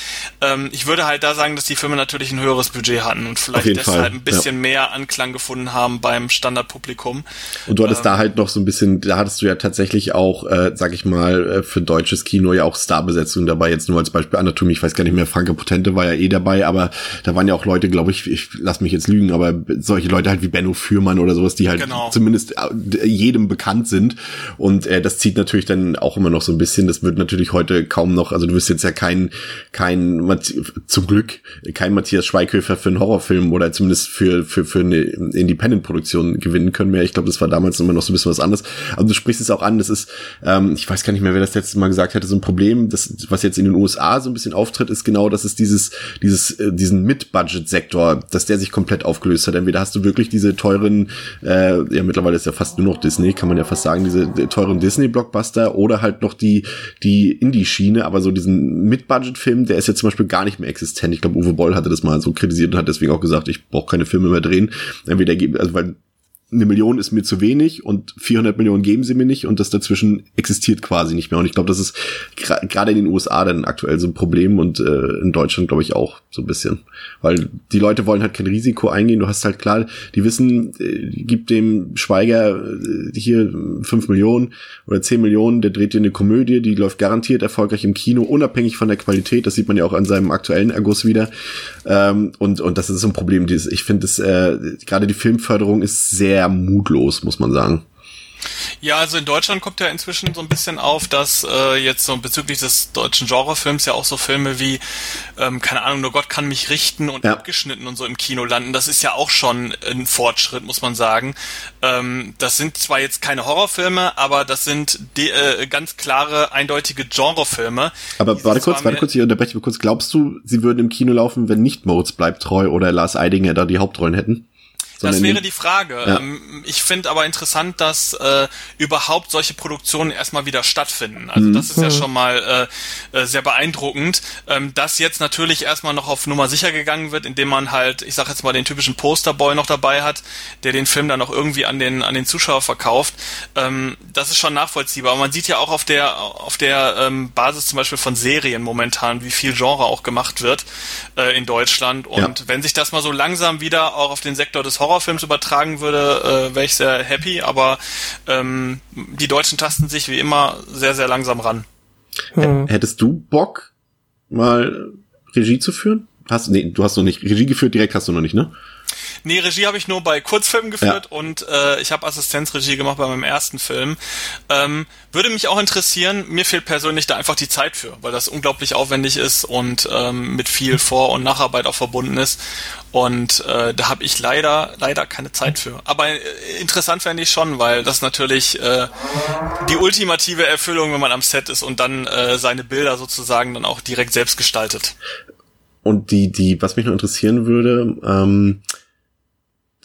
Ähm, ich würde halt da sagen, dass die Filme natürlich ein höheres Budget hatten und vielleicht deshalb Fall, ein bisschen ja. mehr Anklang gefunden haben beim Standardpublikum. Und du hattest ähm, da halt noch so ein bisschen, da hattest du ja tatsächlich auch, äh, sag ich mal, äh, für deutsches Kino ja auch Starbesetzungen dabei, jetzt nur als Beispiel Anatomie, ich weiß gar nicht mehr, Franke Potente war ja eh dabei, aber da waren ja auch Leute, glaube ich, ich lass mich jetzt lügen, aber solche Leute halt wie Benno Fürmann oder sowas, die halt genau. zumindest äh, jedem bekannt sind und äh, das zieht natürlich dann auch immer noch so ein bisschen das wird natürlich heute kaum noch, also du wirst jetzt ja kein, kein, zum Glück, kein Matthias Schweighöfer für einen Horrorfilm oder zumindest für, für, für eine Independent-Produktion gewinnen können mehr. Ich glaube, das war damals immer noch so ein bisschen was anderes. Aber du sprichst es auch an, das ist, ähm, ich weiß gar nicht mehr, wer das letzte Mal gesagt hatte, so ein Problem, das, was jetzt in den USA so ein bisschen auftritt, ist genau, dass es dieses, dieses, äh, diesen Mid-Budget-Sektor, dass der sich komplett aufgelöst hat. Entweder hast du wirklich diese teuren, äh, ja mittlerweile ist ja fast nur noch Disney, kann man ja fast sagen, diese teuren Disney-Blockbuster oder halt noch die, die Indie-Schiene, aber so diesen Mid-Budget-Film, der ist jetzt zum Beispiel gar nicht mehr existent. Ich glaube, Uwe Boll hatte das mal so kritisiert und hat deswegen auch gesagt, ich brauche keine Filme mehr drehen. Entweder, also weil eine Million ist mir zu wenig und 400 Millionen geben sie mir nicht und das dazwischen existiert quasi nicht mehr. Und ich glaube, das ist gerade in den USA dann aktuell so ein Problem und äh, in Deutschland glaube ich auch so ein bisschen. Weil die Leute wollen halt kein Risiko eingehen. Du hast halt klar, die wissen, äh, gibt dem Schweiger äh, hier fünf Millionen oder zehn Millionen, der dreht dir eine Komödie, die läuft garantiert erfolgreich im Kino, unabhängig von der Qualität. Das sieht man ja auch an seinem aktuellen Erguss wieder. Ähm, und, und das ist so ein Problem. Dieses, ich finde, äh, gerade die Filmförderung ist sehr mutlos, muss man sagen. Ja, also in Deutschland kommt ja inzwischen so ein bisschen auf, dass äh, jetzt so bezüglich des deutschen Genrefilms ja auch so Filme wie, ähm, keine Ahnung, nur Gott kann mich richten und ja. abgeschnitten und so im Kino landen. Das ist ja auch schon ein Fortschritt, muss man sagen. Ähm, das sind zwar jetzt keine Horrorfilme, aber das sind de, äh, ganz klare, eindeutige Genrefilme. Aber warte kurz, warte kurz, ich unterbreche mal kurz. Glaubst du, sie würden im Kino laufen, wenn nicht Moritz bleibt treu oder Lars Eidinger da die Hauptrollen hätten? Das wäre die Frage. Ja. Ähm, ich finde aber interessant, dass äh, überhaupt solche Produktionen erstmal wieder stattfinden. Also mhm. das ist ja schon mal äh, äh, sehr beeindruckend. Ähm, dass jetzt natürlich erstmal noch auf Nummer sicher gegangen wird, indem man halt, ich sag jetzt mal, den typischen Posterboy noch dabei hat, der den Film dann noch irgendwie an den an den Zuschauer verkauft. Ähm, das ist schon nachvollziehbar. Aber man sieht ja auch auf der auf der ähm, Basis zum Beispiel von Serien momentan, wie viel Genre auch gemacht wird äh, in Deutschland. Und ja. wenn sich das mal so langsam wieder auch auf den Sektor des Horrorfilms übertragen würde, äh, wäre ich sehr happy, aber ähm, die Deutschen tasten sich wie immer sehr, sehr langsam ran. Hm. Hättest du Bock, mal Regie zu führen? Hast, nee, du hast noch nicht, Regie geführt direkt hast du noch nicht, ne? Nee, Regie habe ich nur bei Kurzfilmen geführt ja. und äh, ich habe Assistenzregie gemacht bei meinem ersten Film. Ähm, würde mich auch interessieren, mir fehlt persönlich da einfach die Zeit für, weil das unglaublich aufwendig ist und ähm, mit viel Vor- und Nacharbeit auch verbunden ist. Und äh, da habe ich leider, leider keine Zeit für. Aber äh, interessant fände ich schon, weil das natürlich äh, die ultimative Erfüllung, wenn man am Set ist und dann äh, seine Bilder sozusagen dann auch direkt selbst gestaltet. Und die, die, was mich noch interessieren würde, ähm,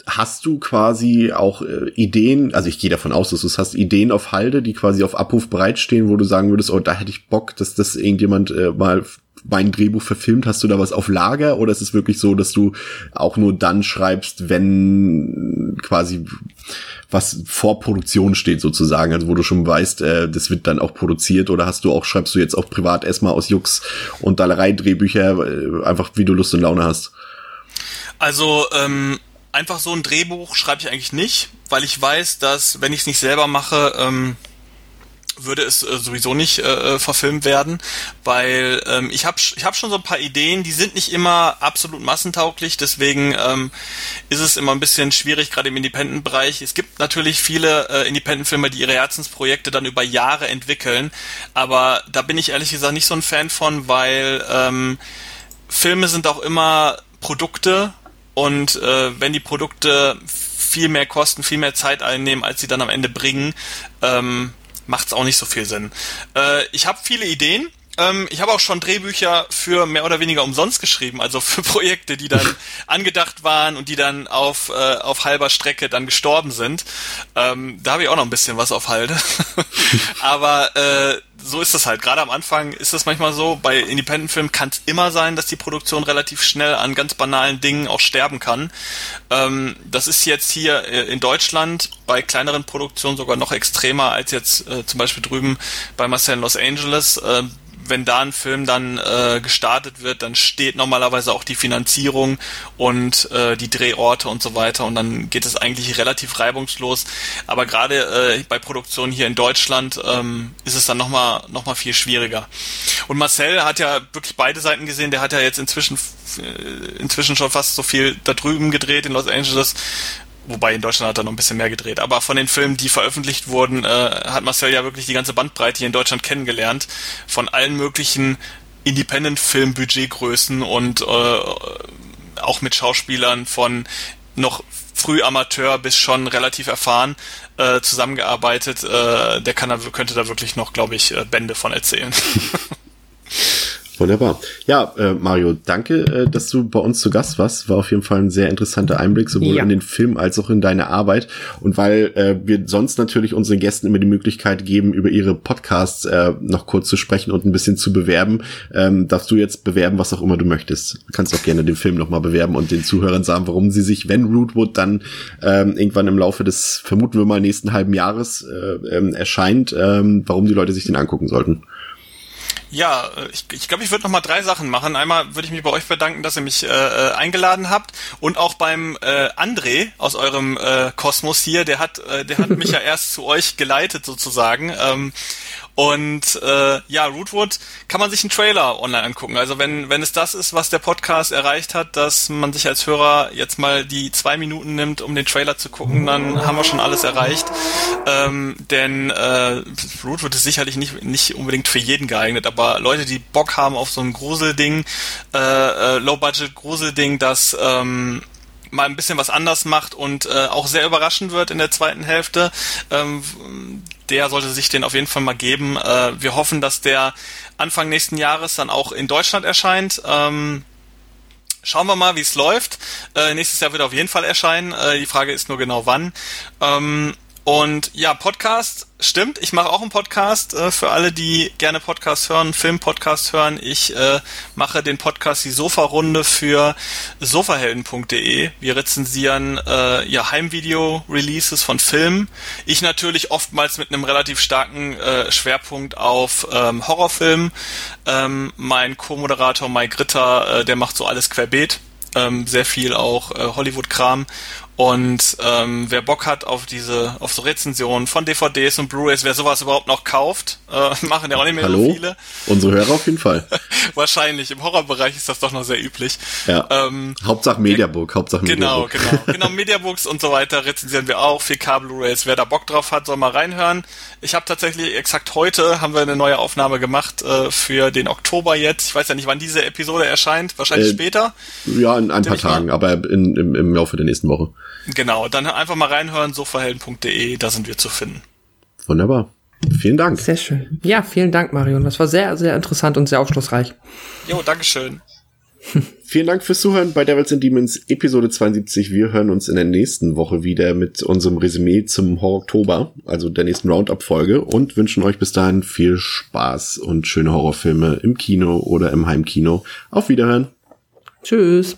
hast du quasi auch äh, Ideen, also ich gehe davon aus, dass du es hast, Ideen auf Halde, die quasi auf Abruf bereitstehen, wo du sagen würdest, oh, da hätte ich Bock, dass das irgendjemand äh, mal mein Drehbuch verfilmt, hast du da was auf Lager oder ist es wirklich so, dass du auch nur dann schreibst, wenn quasi was vor Produktion steht sozusagen, also wo du schon weißt, äh, das wird dann auch produziert oder hast du auch, schreibst du jetzt auch privat erstmal aus Jux und Dallerei Drehbücher, äh, einfach wie du Lust und Laune hast? Also, ähm, einfach so ein Drehbuch schreibe ich eigentlich nicht, weil ich weiß, dass wenn ich es nicht selber mache, ähm, würde es äh, sowieso nicht äh, verfilmt werden, weil ähm, ich habe ich hab schon so ein paar Ideen, die sind nicht immer absolut massentauglich, deswegen ähm, ist es immer ein bisschen schwierig, gerade im Independent-Bereich. Es gibt natürlich viele äh, Independent-Filme, die ihre Herzensprojekte dann über Jahre entwickeln, aber da bin ich ehrlich gesagt nicht so ein Fan von, weil ähm, Filme sind auch immer Produkte und äh, wenn die Produkte viel mehr kosten, viel mehr Zeit einnehmen, als sie dann am Ende bringen, ähm, macht es auch nicht so viel Sinn. Äh, ich habe viele Ideen. Ähm, ich habe auch schon Drehbücher für mehr oder weniger umsonst geschrieben, also für Projekte, die dann angedacht waren und die dann auf, äh, auf halber Strecke dann gestorben sind. Ähm, da habe ich auch noch ein bisschen was auf Halde. Aber äh, so ist das halt. Gerade am Anfang ist das manchmal so. Bei Independent-Filmen kann es immer sein, dass die Produktion relativ schnell an ganz banalen Dingen auch sterben kann. Ähm, das ist jetzt hier äh, in Deutschland bei kleineren Produktionen sogar noch extremer als jetzt äh, zum Beispiel drüben bei Marcel in Los Angeles. Äh, wenn da ein Film dann äh, gestartet wird, dann steht normalerweise auch die Finanzierung und äh, die Drehorte und so weiter und dann geht es eigentlich relativ reibungslos. Aber gerade äh, bei Produktionen hier in Deutschland ähm, ist es dann nochmal noch mal viel schwieriger. Und Marcel hat ja wirklich beide Seiten gesehen, der hat ja jetzt inzwischen äh, inzwischen schon fast so viel da drüben gedreht in Los Angeles Wobei in Deutschland hat er noch ein bisschen mehr gedreht. Aber von den Filmen, die veröffentlicht wurden, äh, hat Marcel ja wirklich die ganze Bandbreite hier in Deutschland kennengelernt. Von allen möglichen Independent-Film-Budgetgrößen und äh, auch mit Schauspielern von noch früh Amateur bis schon relativ erfahren äh, zusammengearbeitet. Äh, der kann da, könnte da wirklich noch, glaube ich, äh, Bände von erzählen. Wunderbar. Ja, äh, Mario, danke, äh, dass du bei uns zu Gast warst. War auf jeden Fall ein sehr interessanter Einblick, sowohl ja. in den Film als auch in deine Arbeit. Und weil äh, wir sonst natürlich unseren Gästen immer die Möglichkeit geben, über ihre Podcasts äh, noch kurz zu sprechen und ein bisschen zu bewerben, ähm, darfst du jetzt bewerben, was auch immer du möchtest. Du kannst auch gerne den Film nochmal bewerben und den Zuhörern sagen, warum sie sich, wenn Rootwood dann ähm, irgendwann im Laufe des, vermuten wir mal, nächsten halben Jahres äh, ähm, erscheint, ähm, warum die Leute sich den angucken sollten. Ja, äh, ich glaube, ich, glaub, ich würde noch mal drei Sachen machen. Einmal würde ich mich bei euch bedanken, dass ihr mich äh, äh, eingeladen habt und auch beim äh, André aus eurem äh, Kosmos hier, der hat, äh, der hat mich ja erst zu euch geleitet sozusagen. Ähm, und äh, ja, Rootwood kann man sich einen Trailer online angucken. Also wenn, wenn es das ist, was der Podcast erreicht hat, dass man sich als Hörer jetzt mal die zwei Minuten nimmt, um den Trailer zu gucken, dann haben wir schon alles erreicht. Ähm, denn äh, Rootwood ist sicherlich nicht, nicht unbedingt für jeden geeignet, aber Leute, die Bock haben auf so ein Gruselding, äh, äh, Low-Budget-Gruselding, das ähm, mal ein bisschen was anders macht und äh, auch sehr überraschend wird in der zweiten Hälfte, ähm, der sollte sich den auf jeden Fall mal geben. Äh, wir hoffen, dass der Anfang nächsten Jahres dann auch in Deutschland erscheint. Ähm, schauen wir mal, wie es läuft. Äh, nächstes Jahr wird er auf jeden Fall erscheinen. Äh, die Frage ist nur genau wann. Ähm, und ja, Podcast, stimmt. Ich mache auch einen Podcast äh, für alle, die gerne Podcast hören, Filmpodcast hören. Ich äh, mache den Podcast die Sofa-Runde für sofahelden.de. Wir rezensieren äh, ja Heimvideo-Releases von Filmen. Ich natürlich oftmals mit einem relativ starken äh, Schwerpunkt auf ähm, Horrorfilmen. Ähm, mein Co-Moderator Mike Ritter, äh, der macht so alles querbeet. Ähm, sehr viel auch äh, Hollywood-Kram Und ähm, wer Bock hat auf diese, auf so Rezensionen von DVDs und Blu-rays, wer sowas überhaupt noch kauft, äh, machen ja auch nicht mehr Hallo? so viele. Unsere Hörer auf jeden Fall. Wahrscheinlich. Im Horrorbereich ist das doch noch sehr üblich. Ja. Ähm, Hauptsache Mediabook, Hauptsache Genau, Mediabook. genau. Genau, Mediabooks und so weiter rezensieren wir auch. 4K Blu-rays. Wer da Bock drauf hat, soll mal reinhören. Ich habe tatsächlich exakt heute haben wir eine neue Aufnahme gemacht äh, für den Oktober jetzt. Ich weiß ja nicht, wann diese Episode erscheint. Wahrscheinlich Äh, später. Ja, in ein paar ich mal. Tagen, aber in, im, im Laufe der nächsten Woche. Genau. Dann einfach mal reinhören. sofahelden.de. Da sind wir zu finden. Wunderbar. Vielen Dank. Sehr schön. Ja, vielen Dank, Marion. Das war sehr, sehr interessant und sehr aufschlussreich. Jo, Dankeschön. Vielen Dank fürs Zuhören bei Devils and Demons Episode 72. Wir hören uns in der nächsten Woche wieder mit unserem Resümee zum Horror Oktober, also der nächsten Roundup-Folge und wünschen euch bis dahin viel Spaß und schöne Horrorfilme im Kino oder im Heimkino. Auf Wiederhören. Tschüss.